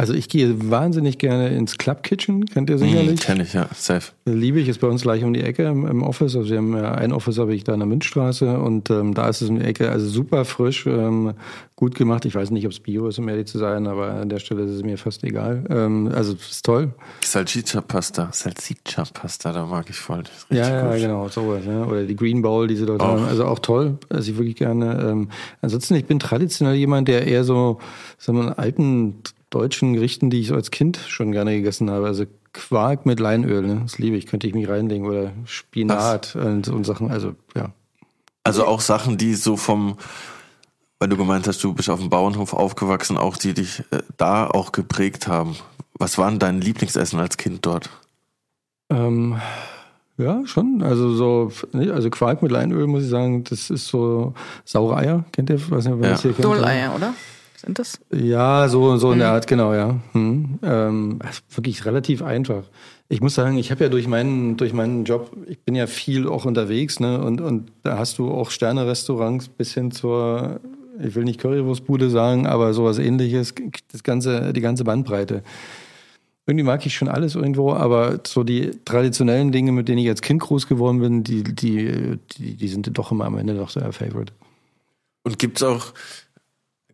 Also ich gehe wahnsinnig gerne ins Club Kitchen, kennt ihr sicherlich? Mm, Kenne ich, ja, safe. Liebe ich, ist bei uns gleich um die Ecke im, im Office. Also wir haben ja ein Office habe ich da in der Münzstraße und ähm, da ist es um die Ecke, also super frisch, ähm, gut gemacht. Ich weiß nicht, ob es Bio ist, um ehrlich zu sein, aber an der Stelle ist es mir fast egal. Ähm, also ist toll. Salsiccia Pasta, Salsiccia Pasta, da mag ich voll. ja, ja, gut. genau, sowas. Ja. Oder die Green Bowl, die sie dort auch. haben. Also auch toll, also ich wirklich gerne. Ähm, ansonsten, ich bin traditionell jemand, der eher so, sagen wir mal, alten deutschen Gerichten, die ich so als Kind schon gerne gegessen habe. Also Quark mit Leinöl, ne? das liebe ich, könnte ich mich reinlegen. Oder Spinat und, und Sachen, also ja. Also auch Sachen, die so vom Weil du gemeint hast, du bist auf dem Bauernhof aufgewachsen, auch die dich äh, da auch geprägt haben. Was war denn dein Lieblingsessen als Kind dort? Ähm, ja, schon. Also so, ne, also Quark mit Leinöl muss ich sagen, das ist so saure Eier. Kennt ihr? Weiß nicht, ihr Ja. hier kennt. Doleier, oder? Sind das? Ja, so, so in der Art, genau, ja. Hm. Ähm, wirklich relativ einfach. Ich muss sagen, ich habe ja durch meinen, durch meinen Job, ich bin ja viel auch unterwegs, ne? Und, und da hast du auch Sterne-Restaurants bis hin zur, ich will nicht Currywurstbude sagen, aber sowas ähnliches, das ganze, die ganze Bandbreite. Irgendwie mag ich schon alles irgendwo, aber so die traditionellen Dinge, mit denen ich als Kind groß geworden bin, die, die, die, die sind doch immer am Ende doch so der Favorite. Und gibt's auch,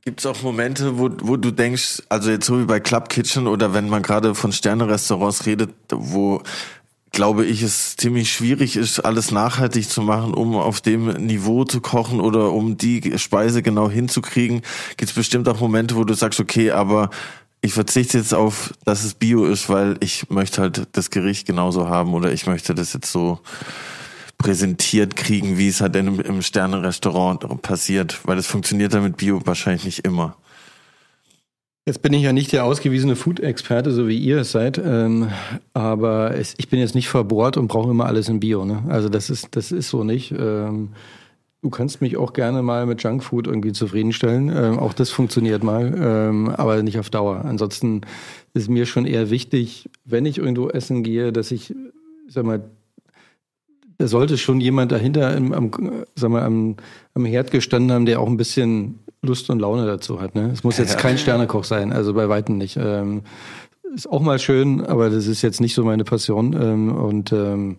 gibt's auch Momente, wo, wo du denkst, also jetzt so wie bei Club Kitchen oder wenn man gerade von Sterne-Restaurants redet, wo glaube ich, es ziemlich schwierig ist, alles nachhaltig zu machen, um auf dem Niveau zu kochen oder um die Speise genau hinzukriegen, gibt's bestimmt auch Momente, wo du sagst, okay, aber ich verzichte jetzt auf, dass es Bio ist, weil ich möchte halt das Gericht genauso haben oder ich möchte das jetzt so präsentiert kriegen, wie es halt in, im Sterne-Restaurant passiert, weil es funktioniert dann mit Bio wahrscheinlich nicht immer. Jetzt bin ich ja nicht der ausgewiesene Food-Experte, so wie ihr es seid, ähm, aber es, ich bin jetzt nicht verbohrt und brauche immer alles in Bio. Ne? Also das ist, das ist so nicht. Ähm, du kannst mich auch gerne mal mit Junkfood irgendwie zufriedenstellen. Ähm, auch das funktioniert mal, ähm, aber nicht auf Dauer. Ansonsten ist mir schon eher wichtig, wenn ich irgendwo essen gehe, dass ich, sag mal, da sollte schon jemand dahinter im, am, sag mal, am, am Herd gestanden haben, der auch ein bisschen Lust und Laune dazu hat. Ne? Es muss jetzt kein Sternekoch sein, also bei Weitem nicht. Ähm, ist auch mal schön, aber das ist jetzt nicht so meine Passion. Ähm, und ähm,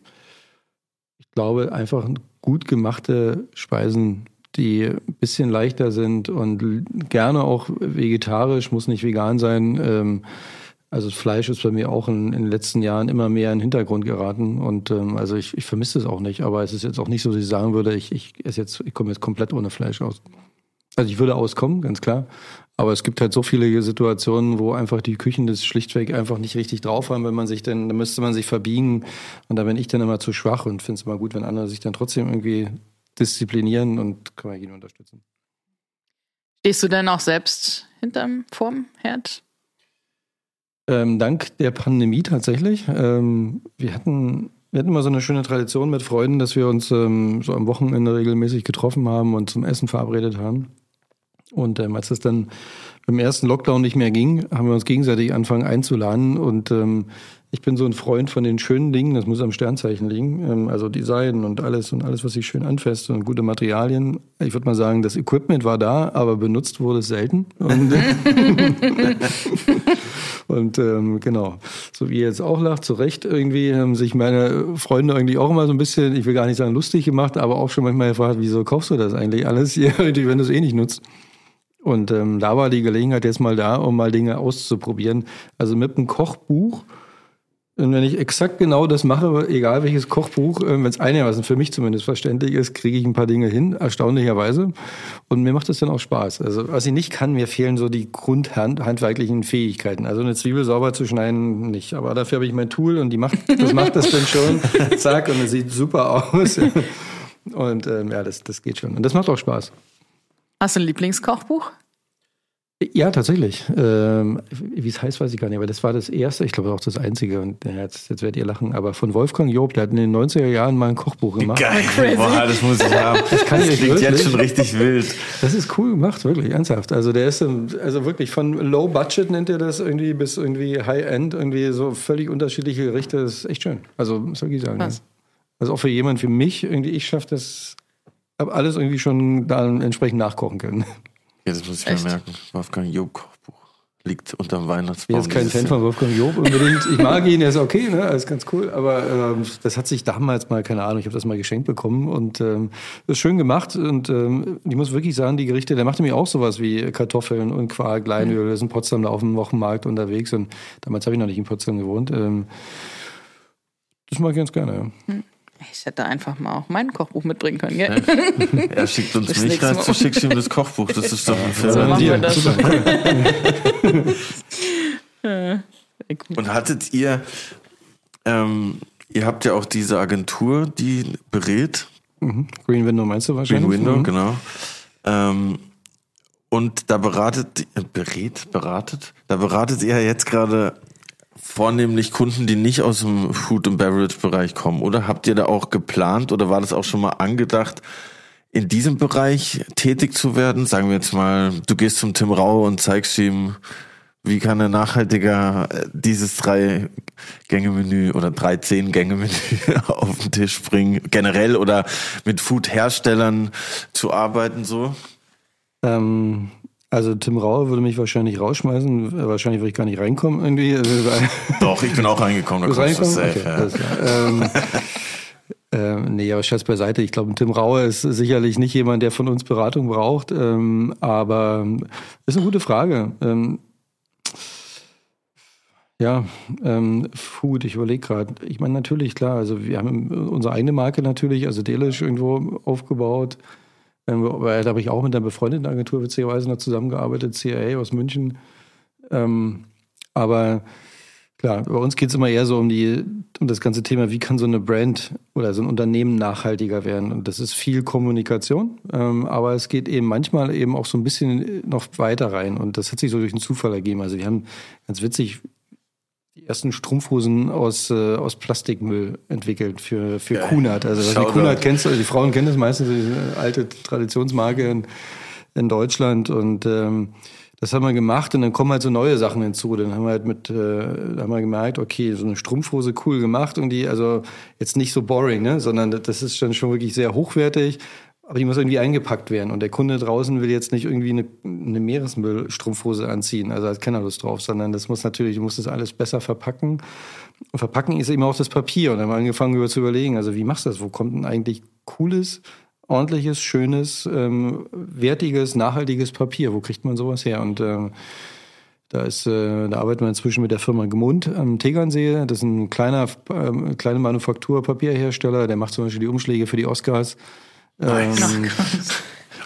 ich glaube, einfach gut gemachte Speisen, die ein bisschen leichter sind und gerne auch vegetarisch, muss nicht vegan sein. Also Fleisch ist bei mir auch in, in den letzten Jahren immer mehr in den Hintergrund geraten und ähm, also ich, ich vermisse es auch nicht, aber es ist jetzt auch nicht so, dass ich sagen würde, ich, ich esse jetzt, ich komme jetzt komplett ohne Fleisch aus. Also ich würde auskommen, ganz klar. Aber es gibt halt so viele Situationen, wo einfach die Küchen das schlichtweg einfach nicht richtig drauf haben, wenn man sich dann, da müsste man sich verbiegen. Und da bin ich dann immer zu schwach und finde es immer gut, wenn andere sich dann trotzdem irgendwie disziplinieren und kann man jeden unterstützen. Stehst du denn auch selbst hinterm vorm Herd? Ähm, dank der Pandemie tatsächlich. Ähm, wir hatten wir hatten immer so eine schöne Tradition mit Freunden, dass wir uns ähm, so am Wochenende regelmäßig getroffen haben und zum Essen verabredet haben. Und ähm, als es dann beim ersten Lockdown nicht mehr ging, haben wir uns gegenseitig angefangen einzuladen. Und ähm, ich bin so ein Freund von den schönen Dingen, das muss am Sternzeichen liegen. Ähm, also Design und alles und alles, was sich schön anfasst und gute Materialien. Ich würde mal sagen, das Equipment war da, aber benutzt wurde es selten. Und, (laughs) und ähm, genau, so wie ihr jetzt auch lacht, zu Recht irgendwie haben sich meine Freunde irgendwie auch immer so ein bisschen, ich will gar nicht sagen lustig gemacht, aber auch schon manchmal gefragt, wieso kaufst du das eigentlich alles hier, (laughs) wenn du es eh nicht nutzt. Und ähm, da war die Gelegenheit jetzt mal da, um mal Dinge auszuprobieren. Also mit einem Kochbuch. Und wenn ich exakt genau das mache, egal welches Kochbuch, äh, wenn es einigermaßen für mich zumindest verständlich ist, kriege ich ein paar Dinge hin, erstaunlicherweise. Und mir macht es dann auch Spaß. Also was ich nicht kann, mir fehlen so die grundhandwerklichen Fähigkeiten. Also eine Zwiebel sauber zu schneiden, nicht. Aber dafür habe ich mein Tool und die macht, das macht das dann schon. (laughs) Zack, und es sieht super aus. Und ähm, ja, das, das geht schon. Und das macht auch Spaß. Hast du ein Lieblingskochbuch? Ja, tatsächlich. Ähm, wie es heißt, weiß ich gar nicht, aber das war das erste, ich glaube auch das einzige. Und ja, jetzt, jetzt werdet ihr lachen, aber von Wolfgang Job, der hat in den 90er Jahren mal ein Kochbuch gemacht. Geil, boah, das muss ich haben. Das, kann ich klingt jetzt wirklich. schon richtig wild. Das ist cool gemacht, wirklich, ernsthaft. Also der ist ähm, also wirklich von Low Budget nennt er das irgendwie bis irgendwie High End, irgendwie so völlig unterschiedliche Gerichte. Das ist echt schön. Also muss ich sagen. Was? Ja. Also auch für jemand wie mich, irgendwie, ich schaffe das, habe alles irgendwie schon da entsprechend nachkochen können. Ja, das muss ich Echt? mir merken. Wolfgang Job Kochbuch liegt unterm Weihnachtsbaum. Ich bin jetzt kein Fan von Wolfgang Job unbedingt. Ich mag ihn, er ist okay, ne? Er ist ganz cool. Aber ähm, das hat sich damals mal, keine Ahnung, ich habe das mal geschenkt bekommen und ähm, das ist schön gemacht. Und ähm, ich muss wirklich sagen, die Gerichte, der machte mir auch sowas wie Kartoffeln und Quark, Leinöl. Der ist in Potsdam da auf dem Wochenmarkt unterwegs und damals habe ich noch nicht in Potsdam gewohnt. Ähm, das mag ich ganz gerne. Ja. Ich hätte einfach mal auch mein Kochbuch mitbringen können, gell? Er (laughs) schickt uns mich rein, du schickst ihm das Kochbuch. Das ist doch ein So Film. machen wir das. (laughs) Und hattet ihr, ähm, ihr habt ja auch diese Agentur, die berät, Mhm. Green Window meinst du wahrscheinlich? Green Window, Mhm. genau. Ähm, Und da beratet, äh, berät, beratet, da beratet ihr jetzt gerade vornehmlich Kunden, die nicht aus dem Food and Beverage Bereich kommen, oder habt ihr da auch geplant oder war das auch schon mal angedacht, in diesem Bereich tätig zu werden? Sagen wir jetzt mal, du gehst zum Tim Rau und zeigst ihm, wie kann er nachhaltiger äh, dieses drei Gänge-Menü oder drei zehn Gänge-Menü (laughs) auf den Tisch bringen, generell oder mit Food-Herstellern zu arbeiten so? Ähm, also Tim Raue würde mich wahrscheinlich rausschmeißen. Wahrscheinlich würde ich gar nicht reinkommen irgendwie. (laughs) Doch, ich bin auch reingekommen. Da kommst du safe, okay, ja. ähm, (laughs) ähm, nee, aber Scherz beiseite. Ich glaube, Tim Raue ist sicherlich nicht jemand, der von uns Beratung braucht. Ähm, aber ist eine gute Frage. Ähm, ja, ähm, Food, ich überlege gerade. Ich meine, natürlich, klar, also wir haben unsere eigene Marke natürlich, also Delish irgendwo aufgebaut. Weil da habe ich auch mit einer befreundeten Agentur witzigerweise noch zusammengearbeitet, CIA aus München. Ähm, aber klar, bei uns geht es immer eher so um die, um das ganze Thema, wie kann so eine Brand oder so ein Unternehmen nachhaltiger werden. Und das ist viel Kommunikation, ähm, aber es geht eben manchmal eben auch so ein bisschen noch weiter rein. Und das hat sich so durch einen Zufall ergeben. Also wir haben ganz witzig, ersten Strumpfhosen aus, äh, aus Plastikmüll entwickelt für, für ja, Kunert. Also was die Kunert kennst, also die Frauen kennen das meistens, die alte Traditionsmarke in, in Deutschland und ähm, das haben wir gemacht und dann kommen halt so neue Sachen hinzu. Dann haben wir halt mit, äh, haben wir gemerkt, okay, so eine Strumpfhose cool gemacht und die, also jetzt nicht so boring, ne, sondern das ist dann schon wirklich sehr hochwertig. Aber die muss irgendwie eingepackt werden. Und der Kunde draußen will jetzt nicht irgendwie eine, eine Meeresmüllstrumpfhose anziehen. Also hat keiner Lust drauf, sondern das muss natürlich, du musst das alles besser verpacken. Und verpacken ist eben auch das Papier. Und dann haben wir angefangen über zu überlegen, also wie machst du das? Wo kommt denn eigentlich cooles, ordentliches, schönes, ähm, wertiges, nachhaltiges Papier? Wo kriegt man sowas her? Und ähm, da ist, äh, da arbeiten wir inzwischen mit der Firma Gemund am Tegernsee. Das ist ein kleiner, äh, kleiner Manufakturpapierhersteller. Der macht zum Beispiel die Umschläge für die Oscars. Nice. Ähm,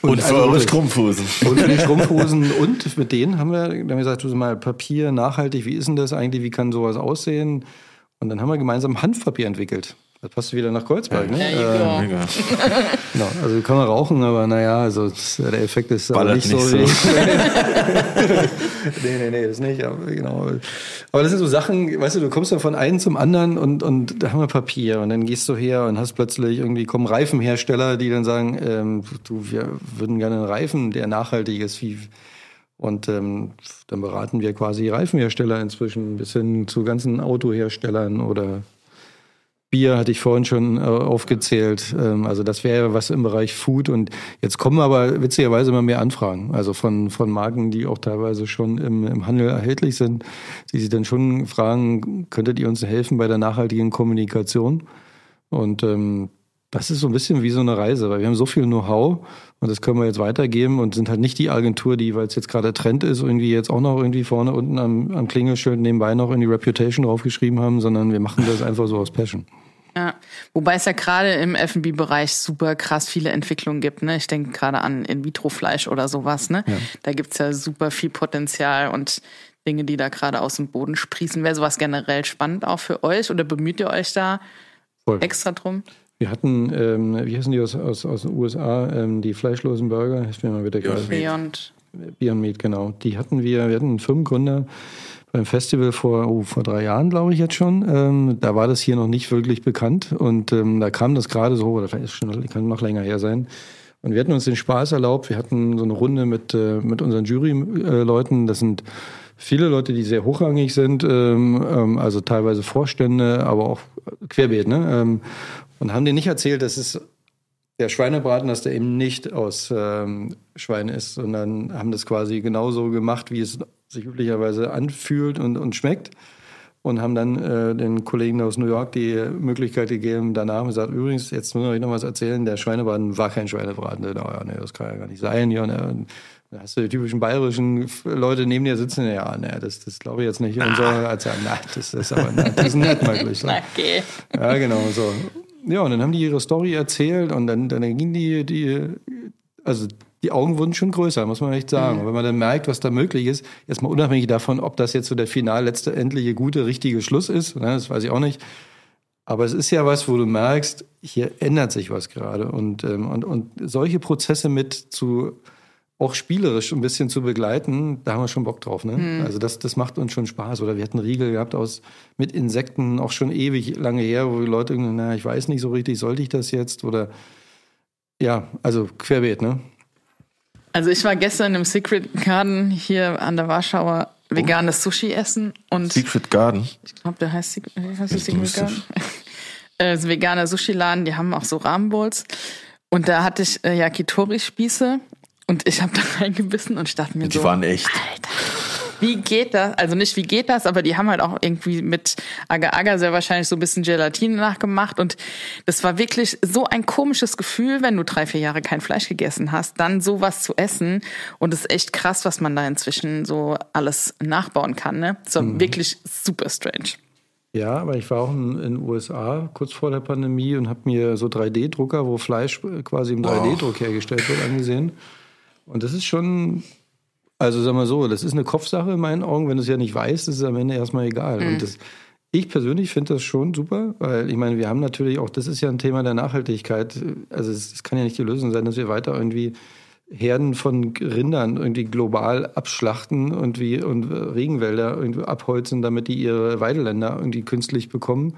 und, und für also, eure Strumpfhosen. Und für die (laughs) Strumpfhosen. und mit denen haben wir, dann haben wir gesagt, du mal Papier, nachhaltig, wie ist denn das eigentlich, wie kann sowas aussehen? Und dann haben wir gemeinsam Hanfpapier entwickelt. Das passt wieder nach Kreuzberg, ne? Ja, äh, mega. (laughs) genau, also kann man rauchen, aber naja, also der Effekt ist Ballert nicht, nicht so. (laughs) nee, nee, nee, das nicht. Aber, genau. aber das sind so Sachen, weißt du, du kommst dann von einem zum anderen und, und da haben wir Papier und dann gehst du her und hast plötzlich irgendwie kommen Reifenhersteller, die dann sagen, ähm, du, wir würden gerne einen Reifen, der nachhaltig ist, wie und ähm, dann beraten wir quasi Reifenhersteller inzwischen bis hin zu ganzen Autoherstellern oder Bier hatte ich vorhin schon äh, aufgezählt. Ähm, also das wäre was im Bereich Food. Und jetzt kommen aber witzigerweise immer mehr Anfragen. Also von, von Marken, die auch teilweise schon im, im Handel erhältlich sind, die sich dann schon fragen, könntet ihr uns helfen bei der nachhaltigen Kommunikation? Und ähm, das ist so ein bisschen wie so eine Reise, weil wir haben so viel Know-how und das können wir jetzt weitergeben und sind halt nicht die Agentur, die, weil es jetzt gerade Trend ist, irgendwie jetzt auch noch irgendwie vorne unten am, am Klingelschild nebenbei noch in die Reputation draufgeschrieben haben, sondern wir machen das einfach so aus Passion. Ja, wobei es ja gerade im F&B-Bereich super krass viele Entwicklungen gibt. Ne? Ich denke gerade an In-vitro-Fleisch oder sowas. Ne? Ja. Da gibt's ja super viel Potenzial und Dinge, die da gerade aus dem Boden sprießen. Wäre sowas generell spannend auch für euch oder bemüht ihr euch da Voll. extra drum? Wir hatten, ähm, wie heißen die aus, aus, aus den USA, ähm, die fleischlosen Burger? Hilf mir mal Beyond gerade. Beyond. Beyond Meat, genau. Die hatten wir, wir hatten einen Firmengründer beim Festival vor, oh, vor drei Jahren, glaube ich jetzt schon. Ähm, da war das hier noch nicht wirklich bekannt und ähm, da kam das gerade so, oder vielleicht ist schon, kann noch länger her sein. Und wir hatten uns den Spaß erlaubt. Wir hatten so eine Runde mit, äh, mit unseren Juryleuten. Das sind viele Leute, die sehr hochrangig sind, ähm, ähm, also teilweise Vorstände, aber auch querbeet. Ne? Ähm, und haben denen nicht erzählt, dass es der Schweinebraten, dass der eben nicht aus ähm, Schwein ist, sondern haben das quasi genauso gemacht, wie es sich üblicherweise anfühlt und, und schmeckt. Und haben dann äh, den Kollegen aus New York die Möglichkeit gegeben, danach gesagt, übrigens, jetzt muss ich euch noch was erzählen, der Schweinebraten war kein Schweinebraten. Oh, ja, nee, das kann ja gar nicht sein. Ja, ne, da hast du die typischen bayerischen Leute neben dir sitzen, ja, ne, das, das glaube ich jetzt nicht. Und so, also, na, das ist aber, na, das ist nett möglich. So. (laughs) Okay. Ja, genau, so. Ja, und dann haben die ihre Story erzählt und dann, dann ging die, die, also die Augen wurden schon größer, muss man echt sagen. Mhm. wenn man dann merkt, was da möglich ist, erstmal unabhängig davon, ob das jetzt so der final letzte, endliche, gute, richtige Schluss ist, ne, das weiß ich auch nicht. Aber es ist ja was, wo du merkst, hier ändert sich was gerade. Und, ähm, und, und solche Prozesse mit zu auch spielerisch ein bisschen zu begleiten, da haben wir schon Bock drauf. Ne? Mhm. Also das, das macht uns schon Spaß. Oder wir hatten Riegel gehabt aus mit Insekten, auch schon ewig lange her, wo die Leute irgendwie, na, ich weiß nicht so richtig, sollte ich das jetzt? Oder ja, also querbeet, ne? Also ich war gestern im Secret Garden hier an der Warschauer veganes Sushi essen und Secret Garden. Ich glaube, der heißt, Secret, heißt Secret. Garden. (laughs) äh, veganer Sushi-Laden, die haben auch so Rahmenbowls. Und da hatte ich äh, Yakitori-Spieße und ich habe da reingebissen und ich dachte mir die so. Die waren echt. Alter, wie geht das? Also nicht wie geht das, aber die haben halt auch irgendwie mit Agar-Agar sehr wahrscheinlich so ein bisschen Gelatine nachgemacht. Und das war wirklich so ein komisches Gefühl, wenn du drei, vier Jahre kein Fleisch gegessen hast, dann sowas zu essen. Und es ist echt krass, was man da inzwischen so alles nachbauen kann. Ne? Das war mhm. wirklich super strange. Ja, aber ich war auch in den USA kurz vor der Pandemie und habe mir so 3D-Drucker, wo Fleisch quasi im 3D-Druck hergestellt wird, angesehen. Und das ist schon also sag mal so, das ist eine Kopfsache in meinen Augen. Wenn du es ja nicht weißt, ist es am Ende erstmal egal. Mhm. Und das, ich persönlich finde das schon super, weil ich meine, wir haben natürlich auch, das ist ja ein Thema der Nachhaltigkeit. Also es, es kann ja nicht die Lösung sein, dass wir weiter irgendwie Herden von Rindern irgendwie global abschlachten und, wie, und Regenwälder irgendwie abholzen, damit die ihre Weideländer irgendwie künstlich bekommen.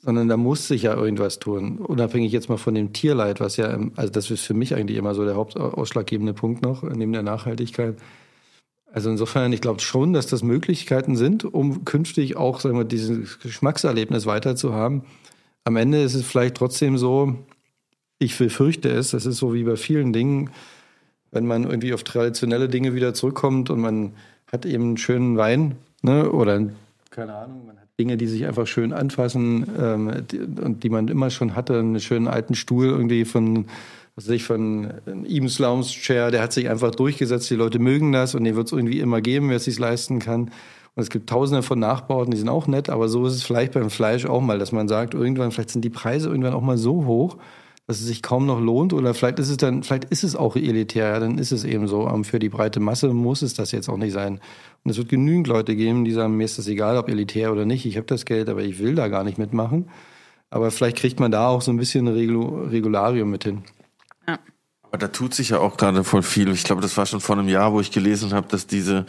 Sondern da muss sich ja irgendwas tun. Unabhängig jetzt mal von dem Tierleid, was ja, also das ist für mich eigentlich immer so der hauptausschlaggebende Punkt noch, neben der Nachhaltigkeit also insofern, ich glaube schon, dass das Möglichkeiten sind, um künftig auch sagen wir, dieses Geschmackserlebnis weiter zu haben. Am Ende ist es vielleicht trotzdem so, ich befürchte es, das ist so wie bei vielen Dingen, wenn man irgendwie auf traditionelle Dinge wieder zurückkommt und man hat eben einen schönen Wein ne, oder keine Ahnung, Dinge, die sich einfach schön anfassen ähm, die, und die man immer schon hatte, einen schönen alten Stuhl irgendwie von was weiß ich, von Eames Lounge Chair, der hat sich einfach durchgesetzt, die Leute mögen das und den wird es irgendwie immer geben, wer es sich leisten kann. Und es gibt tausende von Nachbauten, die sind auch nett, aber so ist es vielleicht beim Fleisch auch mal, dass man sagt, irgendwann, vielleicht sind die Preise irgendwann auch mal so hoch, dass es sich kaum noch lohnt oder vielleicht ist es dann, vielleicht ist es auch elitär, ja, dann ist es eben so. Für die breite Masse muss es das jetzt auch nicht sein. Und es wird genügend Leute geben, die sagen, mir ist das egal, ob elitär oder nicht, ich habe das Geld, aber ich will da gar nicht mitmachen. Aber vielleicht kriegt man da auch so ein bisschen ein Regularium mit hin. Ja. Aber da tut sich ja auch gerade voll viel. Ich glaube, das war schon vor einem Jahr, wo ich gelesen habe, dass diese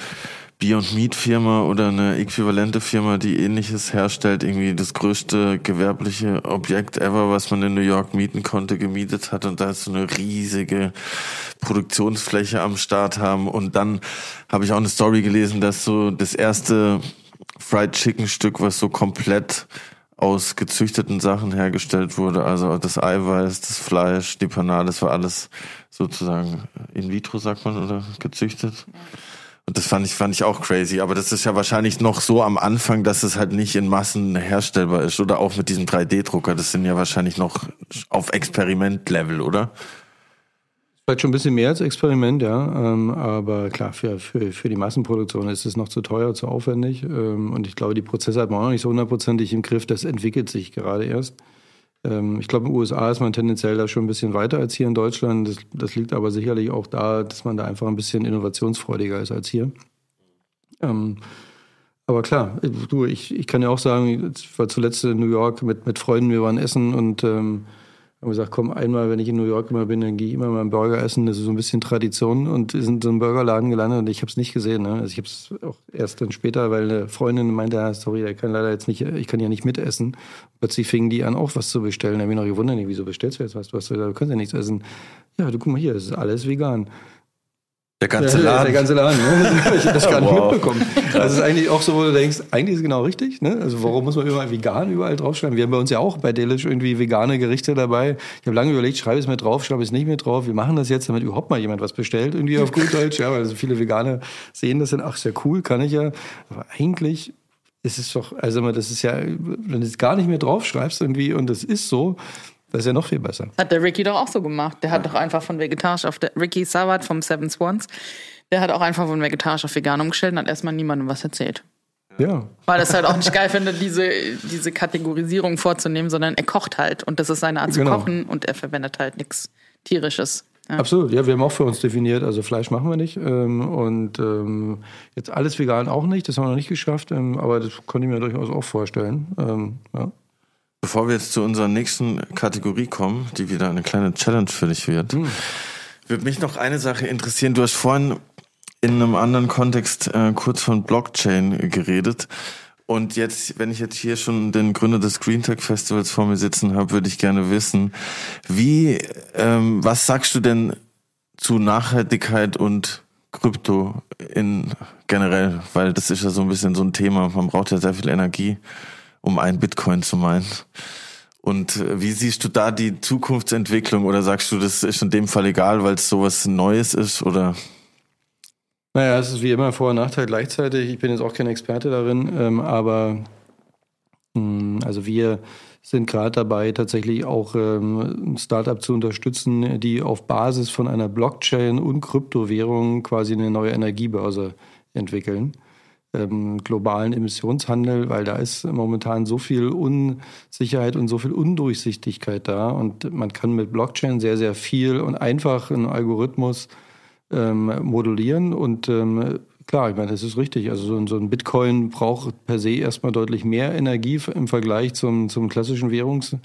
Beyond Meat Firma oder eine äquivalente Firma, die ähnliches herstellt, irgendwie das größte gewerbliche Objekt ever, was man in New York mieten konnte, gemietet hat und da ist so eine riesige Produktionsfläche am Start haben. Und dann habe ich auch eine Story gelesen, dass so das erste Fried Chicken Stück, was so komplett aus gezüchteten Sachen hergestellt wurde. Also das Eiweiß, das Fleisch, die Panade, das war alles sozusagen in vitro, sagt man, oder gezüchtet. Und das fand ich, fand ich auch crazy. Aber das ist ja wahrscheinlich noch so am Anfang, dass es halt nicht in Massen herstellbar ist. Oder auch mit diesem 3D-Drucker. Das sind ja wahrscheinlich noch auf Experimentlevel, oder? Vielleicht schon ein bisschen mehr als Experiment, ja. Ähm, aber klar, für, für, für die Massenproduktion ist es noch zu teuer, zu aufwendig. Ähm, und ich glaube, die Prozesse hat man auch noch nicht so hundertprozentig im Griff. Das entwickelt sich gerade erst. Ähm, ich glaube, in den USA ist man tendenziell da schon ein bisschen weiter als hier in Deutschland. Das, das liegt aber sicherlich auch da, dass man da einfach ein bisschen innovationsfreudiger ist als hier. Aber klar, du, ich, ich kann ja auch sagen, ich war zuletzt in New York mit, mit Freunden, wir waren essen und haben gesagt, komm, einmal, wenn ich in New York immer bin, dann gehe ich immer mal einen Burger essen. Das ist so ein bisschen Tradition. Und wir sind in so einem Burgerladen gelandet und ich habe es nicht gesehen. Ne? Also ich habe es auch erst dann später, weil eine Freundin meinte, ah, sorry, der kann leider jetzt nicht, ich kann ja nicht mitessen. Plötzlich fingen die an, auch was zu bestellen. Da habe ich noch gewundert, wieso bestellst du jetzt was? Du, hast, du kannst ja nichts essen. Ja, du guck mal hier, das ist alles vegan. Der ganze Laden. Der ganze Laden, ne? (laughs) Ich habe das gar nicht wow. mitbekommen. Das ist eigentlich auch so, wo du denkst, eigentlich ist es genau richtig. Ne? Also warum muss man überall vegan überall draufschreiben? Wir haben bei uns ja auch bei Delish irgendwie vegane Gerichte dabei. Ich habe lange überlegt, schreibe ich es mit drauf, schreibe ich es nicht mit drauf. Wir machen das jetzt, damit überhaupt mal jemand was bestellt, irgendwie auf gut Deutsch. Ja, weil so viele Veganer sehen das dann, ach, ist ja cool, kann ich ja. Aber eigentlich ist es doch, also das ist ja, wenn du es gar nicht mehr draufschreibst irgendwie und das ist so, das ist ja noch viel besser. Hat der Ricky doch auch so gemacht. Der hat doch einfach von vegetarisch auf der Ricky Sawat vom Seven Swans, der hat auch einfach von vegetarisch auf vegan umgestellt und hat erstmal niemandem was erzählt. Ja. Weil das halt auch nicht geil finde, diese, diese Kategorisierung vorzunehmen, sondern er kocht halt und das ist seine Art genau. zu kochen und er verwendet halt nichts tierisches. Ja. Absolut, ja, wir haben auch für uns definiert, also Fleisch machen wir nicht ähm, und ähm, jetzt alles vegan auch nicht, das haben wir noch nicht geschafft, ähm, aber das konnte ich mir durchaus auch vorstellen. Ähm, ja. Bevor wir jetzt zu unserer nächsten Kategorie kommen, die wieder eine kleine Challenge für dich wird, hm. Würde mich noch eine Sache interessieren. Du hast vorhin in einem anderen Kontext äh, kurz von Blockchain geredet. Und jetzt, wenn ich jetzt hier schon den Gründer des Green Tech Festivals vor mir sitzen habe, würde ich gerne wissen, wie, ähm, was sagst du denn zu Nachhaltigkeit und Krypto in generell? Weil das ist ja so ein bisschen so ein Thema. Man braucht ja sehr viel Energie, um einen Bitcoin zu meinen. Und äh, wie siehst du da die Zukunftsentwicklung oder sagst du, das ist in dem Fall egal, weil es sowas Neues ist oder? Naja, es ist wie immer Vor- und Nachteil gleichzeitig. Ich bin jetzt auch kein Experte darin, ähm, aber mh, hm, also wir sind gerade dabei, tatsächlich auch ähm, Startup zu unterstützen, die auf Basis von einer Blockchain und Kryptowährung quasi eine neue Energiebörse entwickeln. Ähm, globalen Emissionshandel, weil da ist momentan so viel Unsicherheit und so viel Undurchsichtigkeit da und man kann mit Blockchain sehr, sehr viel und einfach einen Algorithmus ähm, modulieren. Und ähm, klar, ich meine, das ist richtig. Also so, so, ein Bitcoin braucht per se erstmal deutlich mehr Energie im Vergleich zum, zum klassischen Währungs,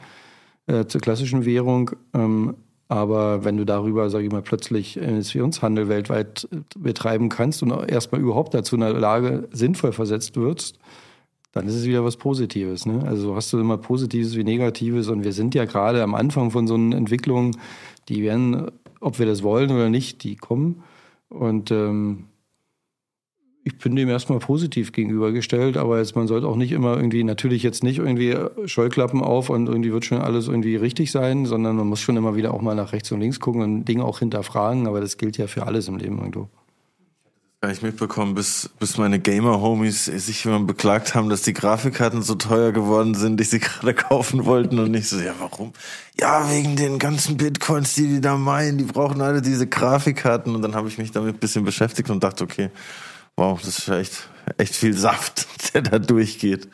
äh, zur klassischen Währung. Ähm, aber wenn du darüber, sage ich mal, plötzlich Emissionshandel weltweit betreiben kannst und erstmal überhaupt dazu in der Lage sinnvoll versetzt wirst, dann ist es wieder was Positives. Ne? Also hast du immer Positives wie Negatives und wir sind ja gerade am Anfang von so einer Entwicklung, die werden ob wir das wollen oder nicht, die kommen. Und ähm, ich bin dem erstmal positiv gegenübergestellt, aber jetzt, man sollte auch nicht immer irgendwie, natürlich jetzt nicht irgendwie Scheuklappen auf und irgendwie wird schon alles irgendwie richtig sein, sondern man muss schon immer wieder auch mal nach rechts und links gucken und Dinge auch hinterfragen, aber das gilt ja für alles im Leben irgendwo gar nicht mitbekommen, bis, bis meine Gamer-Homies sich immer beklagt haben, dass die Grafikkarten so teuer geworden sind, die sie (laughs) gerade kaufen wollten und nicht so, ja, warum? Ja, wegen den ganzen Bitcoins, die die da meinen, die brauchen alle diese Grafikkarten und dann habe ich mich damit ein bisschen beschäftigt und dachte, okay, wow, das ist ja echt, echt viel Saft, (laughs) der da durchgeht.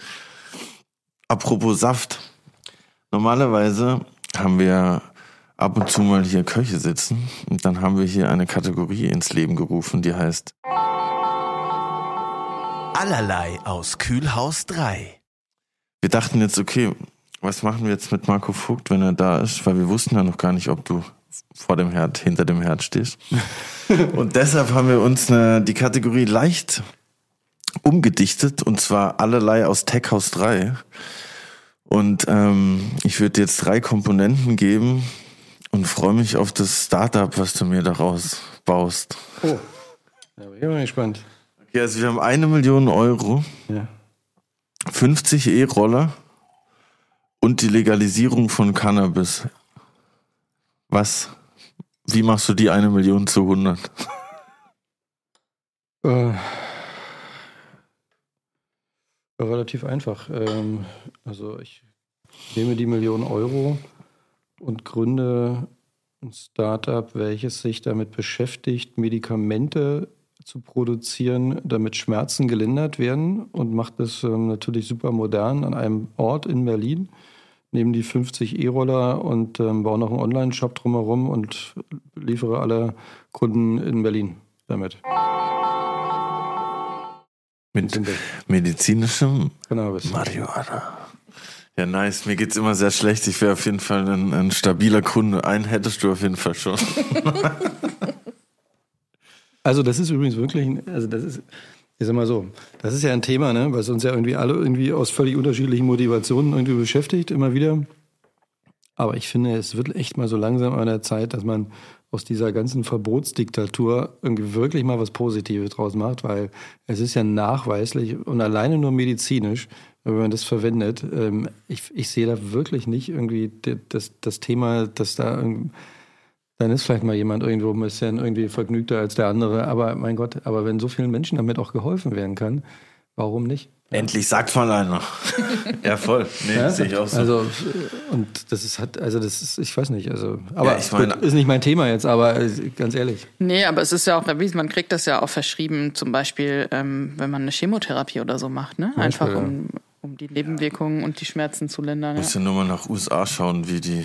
Apropos Saft. Normalerweise haben wir ab und zu mal hier Köche sitzen. Und dann haben wir hier eine Kategorie ins Leben gerufen, die heißt Allerlei aus Kühlhaus 3. Wir dachten jetzt, okay, was machen wir jetzt mit Marco Vogt, wenn er da ist? Weil wir wussten ja noch gar nicht, ob du vor dem Herd, hinter dem Herd stehst. (laughs) und deshalb haben wir uns eine, die Kategorie leicht umgedichtet und zwar allerlei aus Tech House 3. Und ähm, ich würde jetzt drei Komponenten geben, und freue mich auf das Startup, was du mir daraus baust. Oh, da bin ich mal gespannt. Okay, also wir haben eine Million Euro, ja. 50 E-Roller und die Legalisierung von Cannabis. Was? Wie machst du die eine Million zu 100? Äh, relativ einfach. Ähm, also ich nehme die Million Euro und gründe ein Startup, welches sich damit beschäftigt, Medikamente zu produzieren, damit Schmerzen gelindert werden und macht das ähm, natürlich super modern an einem Ort in Berlin. Nehmen die 50 E-Roller und ähm, baue noch einen Online-Shop drumherum und liefere alle Kunden in Berlin damit. Mit medizinischem Cannabis. Marihuana. Ja, nice. Mir geht's immer sehr schlecht. Ich wäre auf jeden Fall ein, ein stabiler Kunde. Einen hättest du auf jeden Fall schon. (laughs) also das ist übrigens wirklich, also das ist, ich sag mal so, das ist ja ein Thema, ne, was uns ja irgendwie alle irgendwie aus völlig unterschiedlichen Motivationen irgendwie beschäftigt, immer wieder. Aber ich finde, es wird echt mal so langsam an der Zeit, dass man aus dieser ganzen Verbotsdiktatur irgendwie wirklich mal was Positives draus macht, weil es ist ja nachweislich und alleine nur medizinisch wenn man das verwendet. Ähm, ich, ich sehe da wirklich nicht irgendwie das, das Thema, dass da dann ist vielleicht mal jemand irgendwo ein bisschen irgendwie vergnügter als der andere. Aber mein Gott, aber wenn so vielen Menschen damit auch geholfen werden kann, warum nicht? Endlich sagt mal einer. (laughs) ja, voll. Nee, ja? sehe ich auch so. Also, und das ist halt, also das ist, ich weiß nicht, also, aber ja, ich meine, ist nicht mein Thema jetzt, aber äh, ganz ehrlich. Nee, aber es ist ja auch erwiesen, man kriegt das ja auch verschrieben, zum Beispiel, ähm, wenn man eine Chemotherapie oder so macht, ne? Einfach Beispiel, um, um die Nebenwirkungen und die Schmerzen zu lindern. Ja. Muss ja nur mal nach USA schauen, wie die,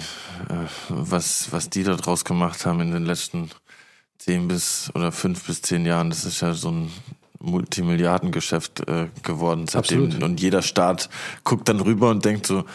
äh, was, was die da draus gemacht haben in den letzten zehn bis oder fünf bis zehn Jahren. Das ist ja so ein Multimilliardengeschäft äh, geworden seitdem. Absolut. Und jeder Staat guckt dann rüber und denkt so,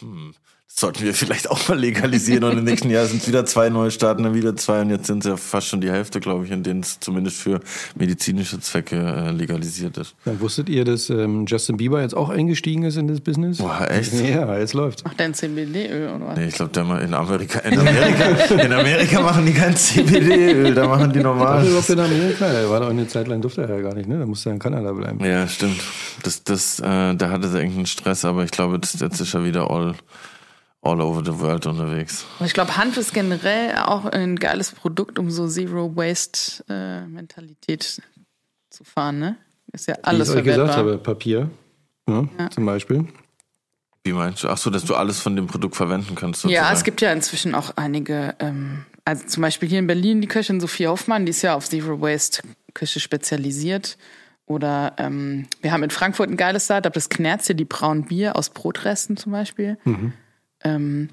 hm, Sollten wir vielleicht auch mal legalisieren und im nächsten Jahr sind es wieder zwei neue Staaten, dann wieder zwei und jetzt sind es ja fast schon die Hälfte, glaube ich, in denen es zumindest für medizinische Zwecke äh, legalisiert ist. Dann wusstet ihr, dass ähm, Justin Bieber jetzt auch eingestiegen ist in das Business? Boah, echt? (laughs) Ja, jetzt läuft's. Macht der ein CBD-Öl oder was? Nee, ich glaube, der mal in Amerika, in Amerika, in Amerika machen die kein CBD-Öl, da machen die normal. überhaupt in Amerika? Er war doch eine Zeit lang, durfte er ja gar nicht, ne? Da musste er in Kanada bleiben. Ja, stimmt. Das, das, äh, da hatte er irgendeinen Stress, aber ich glaube, das, jetzt ist er wieder all, all over the world unterwegs. Ich glaube, Hanf ist generell auch ein geiles Produkt, um so Zero-Waste-Mentalität zu fahren, ne? Ist ja Wie alles ich euch verwertbar. gesagt habe, Papier ne? zum Beispiel. Wie meinst du? Ach so, dass du alles von dem Produkt verwenden kannst. Ja, sozusagen. es gibt ja inzwischen auch einige, ähm, also zum Beispiel hier in Berlin die Köchin Sophie Hoffmann, die ist ja auf Zero Waste Küche spezialisiert. Oder ähm, wir haben in Frankfurt ein geiles Startup, das Knerz hier, die braunen Bier aus Brotresten zum Beispiel. Ähm,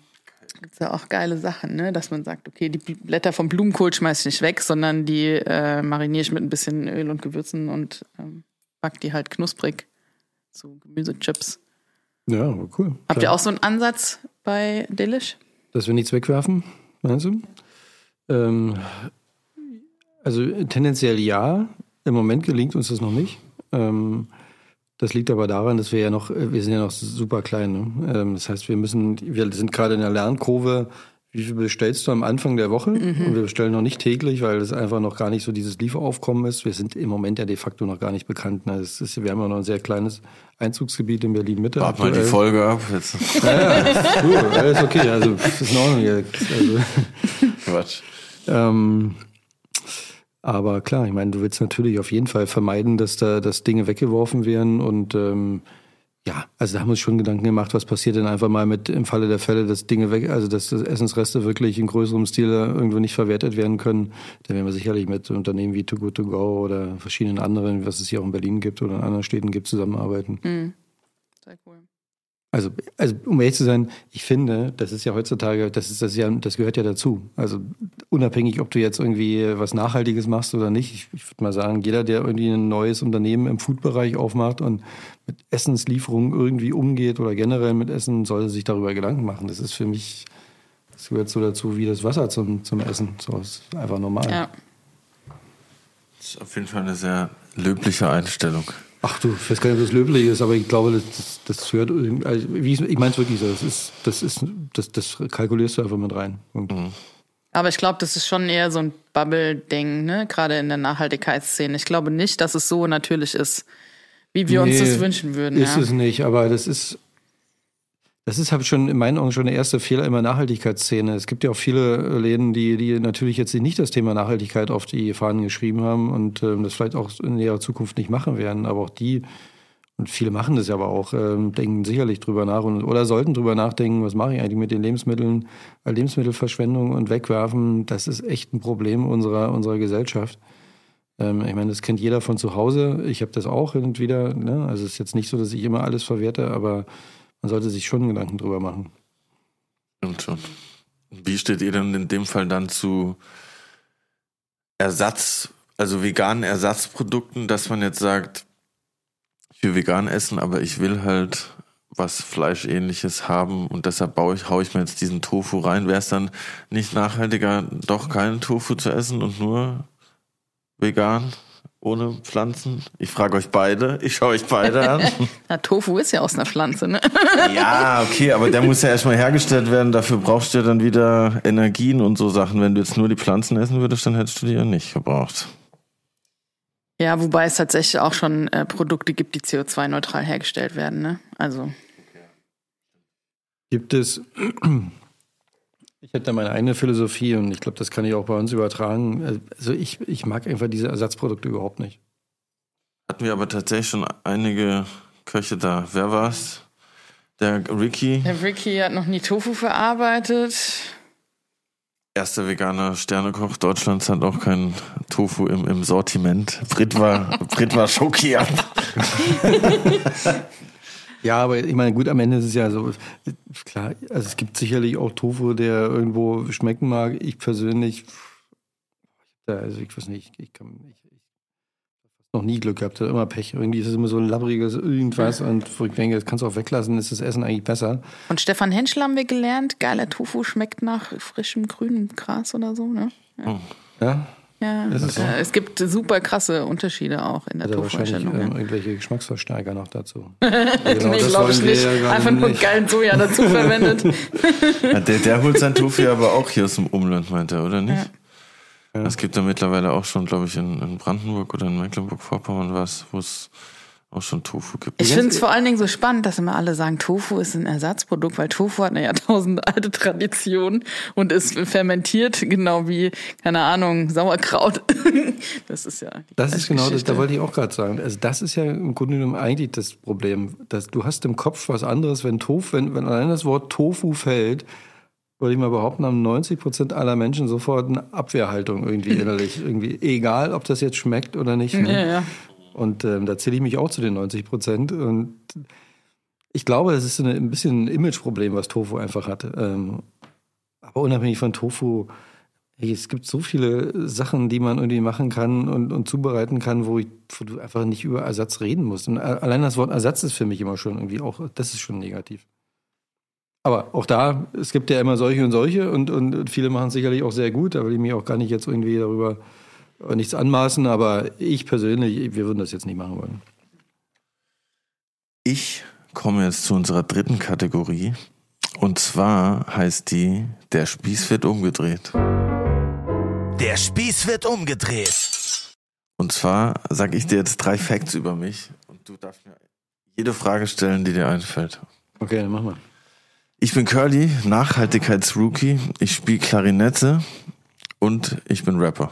gibt's ja auch geile Sachen, ne? Dass man sagt, okay, die Blätter vom Blumenkohl schmeiß ich nicht weg, sondern die äh, mariniere ich mit ein bisschen Öl und Gewürzen und ähm, back die halt knusprig zu Gemüsechips. Ja, aber cool. Habt Klar. ihr auch so einen Ansatz bei Delish? Dass wir nichts wegwerfen, meinst du? Ähm, also tendenziell ja. Im Moment gelingt uns das noch nicht. Ähm, das liegt aber daran, dass wir ja noch, äh, wir sind ja noch super klein. Ne? Ähm, das heißt, wir müssen, wir sind gerade in der Lernkurve. Wie viel bestellst du am Anfang der Woche? Und wir bestellen noch nicht täglich, weil es einfach noch gar nicht so dieses Lieferaufkommen ist. Wir sind im Moment ja de facto noch gar nicht bekannt. Ne? Es ist, wir haben ja noch ein sehr kleines Einzugsgebiet in Berlin-Mitte. Wart mal die. Folge ab. Jetzt. (laughs) Du, alles okay, also ist in Ordnung jetzt. Also, Quatsch. ähm, aber klar, ich meine, du willst natürlich auf jeden Fall vermeiden, dass da dass Dinge weggeworfen werden und ähm, ja, also da haben wir uns schon Gedanken gemacht, was passiert denn einfach mal mit im Falle der Fälle, dass Dinge weg, also dass das Essensreste wirklich in größerem Stil irgendwo nicht verwertet werden können. Da werden wir sicherlich mit Unternehmen wie Too Good To Go oder verschiedenen anderen, was es hier auch in Berlin gibt oder in anderen Städten gibt, zusammenarbeiten. Hm. Sehr cool. Also, also um ehrlich zu sein, ich finde, das ist ja heutzutage, das ist das ja, das gehört ja dazu. Also unabhängig, ob du jetzt irgendwie was Nachhaltiges machst oder nicht. Ich, ich würde mal sagen, jeder, der irgendwie ein neues Unternehmen im Foodbereich aufmacht und mit Essenslieferungen irgendwie umgeht oder generell mit Essen, sollte sich darüber Gedanken machen. Das ist für mich, das gehört so dazu wie das Wasser zum, zum Essen. So ist einfach normal. Ja. Das ist auf jeden Fall eine sehr löbliche Einstellung. Ach du, ich weiß gar nicht, ob das löblich ist, aber ich glaube, das, das, hört irgendwie, also, ich, meine es wirklich so, das ist, das ist, das, das kalkulierst du einfach mit rein. Punkt. Aber ich glaube, das ist schon eher so ein Bubble-Ding, ne? Gerade in der Nachhaltigkeitsszene. Ich glaube nicht, dass es so natürlich ist, wie wir uns Nee, das wünschen würden. Ist ja. es nicht, aber das ist, das ist halt schon in meinen Augen schon der erste Fehler in der Nachhaltigkeitsszene. Es gibt ja auch viele Läden, die, die natürlich jetzt nicht das Thema Nachhaltigkeit auf die Fahnen geschrieben haben und ähm, das vielleicht auch in näherer Zukunft nicht machen werden, aber auch die, und viele machen das ja aber auch, ähm, denken sicherlich drüber nach und, oder sollten drüber nachdenken, was mache ich eigentlich mit den Lebensmitteln, Lebensmittelverschwendung und Wegwerfen, das ist echt ein Problem unserer, unserer Gesellschaft. Ähm, ich meine, das kennt jeder von zu Hause. Ich habe das auch hin und wieder. Ne? Also es ist jetzt nicht so, dass ich immer alles verwerte, aber man sollte sich schon Gedanken drüber machen. Stimmt schon. Wie steht ihr denn in dem Fall dann zu Ersatz, also veganen Ersatzprodukten, dass man jetzt sagt, ich will vegan essen, aber ich will halt was Fleischähnliches haben und deshalb baue ich, hau ich mir jetzt diesen Tofu rein. Wäre es dann nicht nachhaltiger, doch keinen Tofu zu essen und nur vegan, ohne Pflanzen? Ich frage euch beide, ich schaue euch beide an. (laughs) Na, Tofu ist ja aus einer Pflanze, ne? (laughs) Ja, okay, aber der muss ja erstmal hergestellt werden. Dafür brauchst du ja dann wieder Energien und so Sachen. Wenn du jetzt nur die Pflanzen essen würdest, dann hättest du die ja nicht gebraucht. Ja, wobei es tatsächlich auch schon äh, Produkte gibt, die CO2-neutral hergestellt werden, ne? Also, Gibt es, ich hätte da meine eigene Philosophie und ich glaube, das kann ich auch bei uns übertragen. Also ich, ich mag einfach diese Ersatzprodukte überhaupt nicht. Hatten wir aber tatsächlich schon einige Köche da. Wer war's? Der Ricky, der Ricky hat noch nie Tofu verarbeitet. erster veganer Sternekoch Deutschlands, hat auch keinen Tofu im, im Sortiment. Brit war, Brit war schockiert. (laughs) Ja, aber ich meine, gut, am Ende ist es ja so, klar, also es gibt sicherlich auch Tofu, der irgendwo schmecken mag. Ich persönlich, also ich weiß nicht, ich kann, ich, ich noch nie Glück gehabt, immer Pech. Irgendwie ist es immer so ein labbriges irgendwas und ich denke, das kannst du auch weglassen, ist das Essen eigentlich besser. Und Stefan Henschel haben wir gelernt, geiler Tofu schmeckt nach frischem grünem Gras oder so, ne? Ja? Ja, Das ist so. äh, es gibt super krasse Unterschiede auch in der Also Tofu-Herstellung. ähm, ja. irgendwelche Geschmacksverstärker noch dazu. (laughs) nee, glaube ich nicht. Einfach nur geilen Soja dazu (laughs) verwendet. Ja, der, der holt sein Tofu aber auch hier aus dem Umland, meint er, oder nicht? Es gibt da mittlerweile auch schon, glaube ich, in, in Brandenburg oder in Mecklenburg-Vorpommern was, wo es auch schon Tofu gibt. Ich finde es vor allen Dingen so spannend, dass immer alle sagen, Tofu ist ein Ersatzprodukt, weil Tofu hat eine Jahrtausende alte Tradition und ist fermentiert, genau wie, keine Ahnung, Sauerkraut. (laughs) Das ist ja. Das ist genau das, Geschichte. da wollte ich auch gerade sagen. Also das ist ja im Grunde genommen eigentlich das Problem. Dass du hast im Kopf was anderes, wenn Tofu, wenn, wenn allein das Wort Tofu fällt, würde ich mal behaupten, haben 90 Prozent aller Menschen sofort eine Abwehrhaltung irgendwie innerlich. irgendwie, egal, ob das jetzt schmeckt oder nicht. Ne? Ja, ja. Und ähm, da zähle ich mich auch zu den 90 Prozent. Und ich glaube, das ist eine, ein bisschen ein Imageproblem, was Tofu einfach hat. Ähm, aber unabhängig von Tofu, hey, es gibt so viele Sachen, die man irgendwie machen kann und, und zubereiten kann, wo, ich, wo du einfach nicht über Ersatz reden musst. Und a- allein das Wort Ersatz ist für mich immer schon irgendwie auch, das ist schon negativ. Aber auch da, es gibt ja immer solche und solche und, und, und viele machen es sicherlich auch sehr gut. Da will ich mich auch gar nicht jetzt irgendwie darüber äh, nichts anmaßen, aber ich persönlich, wir würden das jetzt nicht machen wollen. Ich komme jetzt zu unserer dritten Kategorie. Und zwar heißt die, der Spieß wird umgedreht. Der Spieß wird umgedreht. Und zwar sage ich dir jetzt drei Facts über mich und du darfst mir jede Frage stellen, die dir einfällt. Okay, dann machen wir. Ich bin Curly, Nachhaltigkeitsrookie. Ich spiele Klarinette und ich bin Rapper.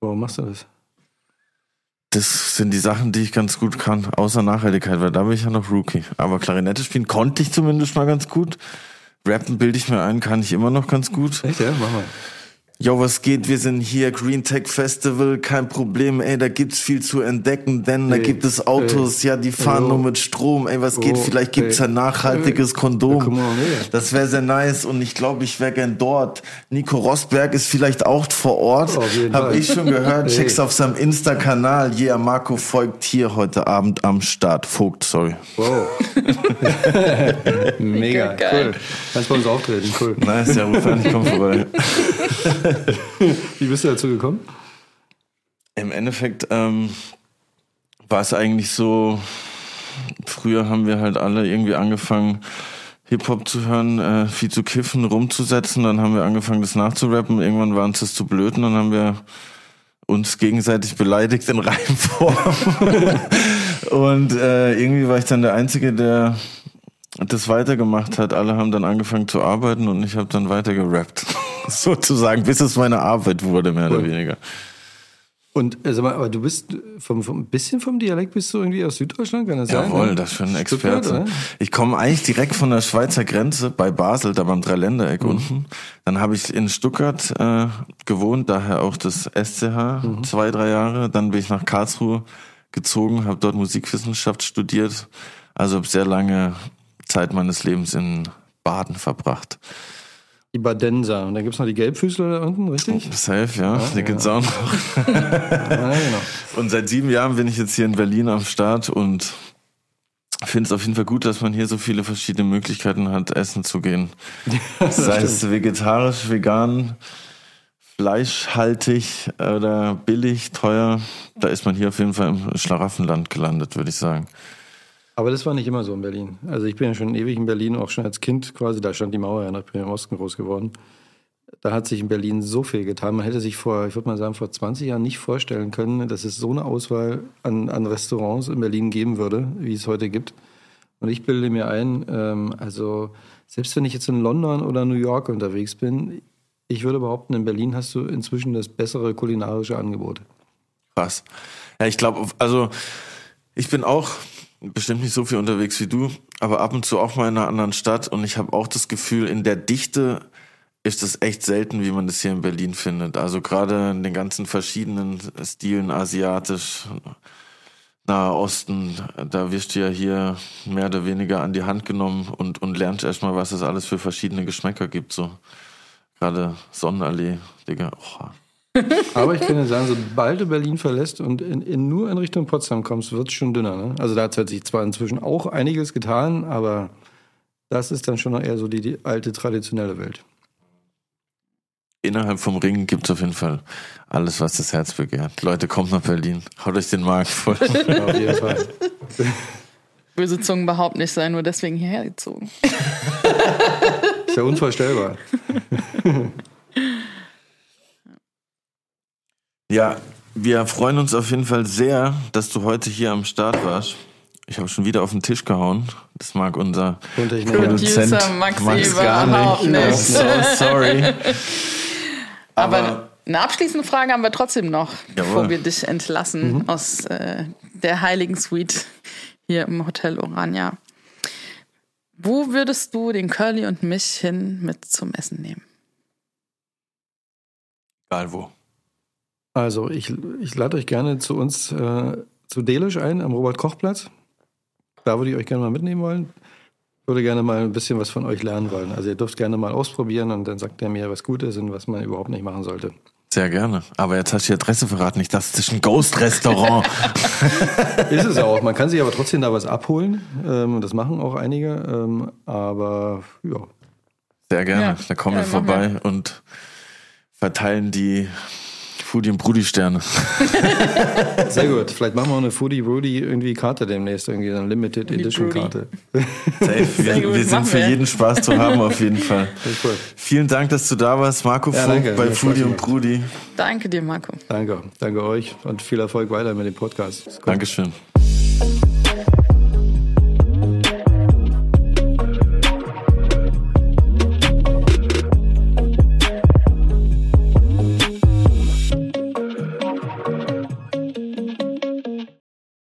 Warum machst du das? Das sind die Sachen, die ich ganz gut kann, außer Nachhaltigkeit, weil da bin ich ja noch Rookie. Aber Klarinette spielen konnte ich zumindest mal ganz gut. Rappen bilde ich mir ein, kann ich immer noch ganz gut. Echt, ja? Mach mal. Jo, was geht? Wir sind hier, Green Tech Festival, kein Problem, ey, da gibt's viel zu entdecken, denn da Ey, gibt es Autos, ja, die fahren oh. nur mit Strom, ey, was geht? Oh, Vielleicht gibt's ey. ein nachhaltiges Kondom. on, ey. Das wäre sehr nice und ich glaube, ich wäre gern dort. Nico Rosberg ist vielleicht auch vor Ort. Auf jeden Hab Fall. ich schon gehört, Ey. check's auf seinem Insta-Kanal. Yeah, Marco folgt hier heute Abend am Start. Vogt, sorry. Wow. (laughs) Mega, geil. cool. Kannst bei uns auftreten, cool. Nice, ja, ruf an, ich komm vorbei. (laughs) Wie bist du dazu gekommen? Im Endeffekt ähm, war es eigentlich so, früher haben wir halt alle irgendwie angefangen, Hip-Hop zu hören, äh, viel zu kiffen, rumzusetzen, dann haben wir angefangen, das nachzurappen, irgendwann war uns das zu blöd und dann haben wir uns gegenseitig beleidigt in (laughs) Reimform. und äh, irgendwie war ich dann der Einzige, der das weitergemacht hat. Alle haben dann angefangen zu arbeiten und ich habe dann weiter gerappt. (laughs) Sozusagen, bis es meine Arbeit wurde, mehr oder weniger. Und mal, aber du bist vom, vom ein bisschen vom Dialekt bist du irgendwie aus Süddeutschland, kann das sein? Jawohl, ne? das ist schon ein Experte. Ich komme eigentlich direkt von der Schweizer Grenze bei Basel, da beim Dreiländereck Mhm. unten. Dann habe ich in Stuttgart äh, gewohnt, daher auch das SCH, Mhm. zwei, drei Jahre. Dann bin ich nach Karlsruhe gezogen, habe dort Musikwissenschaft studiert. Also habe sehr lange Zeit meines Lebens in Baden verbracht. Die Badenser. Und dann gibt's noch die Gelbfüßler da unten, richtig? Safe, ja, die gibt's auch noch. (laughs) Genau. Und seit sieben Jahren bin ich jetzt hier in Berlin am Start und finde es auf jeden Fall gut, dass man hier so viele verschiedene Möglichkeiten hat, essen zu gehen. (laughs) Sei es vegetarisch, vegan, fleischhaltig oder billig, teuer. Da ist man hier auf jeden Fall im Schlaraffenland gelandet, würde ich sagen. Aber das war nicht immer so in Berlin. Also ich bin ja schon ewig in Berlin, auch schon als Kind quasi, da stand die Mauer ja ich bin im Osten groß geworden. Da hat sich in Berlin so viel getan. Man hätte sich vor, ich würde mal sagen, vor 20 Jahren nicht vorstellen können, dass es so eine Auswahl an, an Restaurants in Berlin geben würde, wie es heute gibt. Und ich bilde mir ein, ähm, also selbst wenn ich jetzt in London oder New York unterwegs bin, ich würde behaupten, in Berlin hast du inzwischen das bessere kulinarische Angebot. Krass. Ja, ich glaube, also ich bin auch bestimmt nicht so viel unterwegs wie du, aber ab und zu auch mal in einer anderen Stadt und ich habe auch das Gefühl, in der Dichte ist es echt selten, wie man das hier in Berlin findet. Also gerade in den ganzen verschiedenen Stilen, asiatisch, Nahe Osten, da wirst du ja hier mehr oder weniger an die Hand genommen und, und lernst erstmal, was es alles für verschiedene Geschmäcker gibt. So gerade Sonnenallee, Digga. Oh. Aber ich kann dir sagen, sobald du Berlin verlässt und in, in, nur in Richtung Potsdam kommst, wird es schon dünner. Ne? Also da hat sich zwar inzwischen auch einiges getan, aber das ist dann schon noch eher so die, die alte traditionelle Welt. Innerhalb vom Ring gibt es auf jeden Fall alles, was das Herz begehrt. Leute, kommt nach Berlin. Haut euch den Markt voll. (laughs) auf jeden Fall. Böse Zungen behaupten, ich sei nur deswegen hierher gezogen. ist ja unvorstellbar. (laughs) ja, wir freuen uns auf jeden Fall sehr, dass du heute hier am Start warst. Ich habe schon wieder auf den Tisch gehauen. Das mag unser Produzent Max, Max gar nicht. nicht. So sorry. (laughs) Aber, Aber, eine abschließende Frage haben wir trotzdem noch, jawohl. bevor wir dich entlassen mhm. aus äh, der heiligen Suite hier im Hotel Orania. Wo würdest du den Curly und mich hin mit zum Essen nehmen? Egal wo. Also, ich, ich lade euch gerne zu uns äh, zu Delisch ein, am Robert-Koch-Platz. Da würde ich euch gerne mal mitnehmen wollen. Ich würde gerne mal ein bisschen was von euch lernen wollen. Also, ihr dürft gerne mal ausprobieren und dann sagt er mir, was gut ist und was man überhaupt nicht machen sollte. Sehr gerne. Aber jetzt hast du die Adresse verraten. Ich dachte, das ist ein Ghost-Restaurant. (laughs) ist es auch. Man kann sich aber trotzdem da was abholen. Ähm, das machen auch einige. Ähm, aber ja. Sehr gerne. Ja. Da kommen ja, wir vorbei wir. und verteilen die Foodie und Brudi Sterne. (laughs) Sehr gut. Vielleicht machen wir auch eine Foodie Brudi irgendwie Karte demnächst, irgendwie eine Limited Edition Karte. (laughs) Safe. Wir, wir sind für wir. jeden Spaß zu haben auf jeden Fall. Cool. Vielen Dank, dass du da warst, Marco ja, Vogt bei Foodie und Brudi. Danke dir, Marco. Danke. Danke euch und viel Erfolg weiter mit dem Podcast. Dankeschön.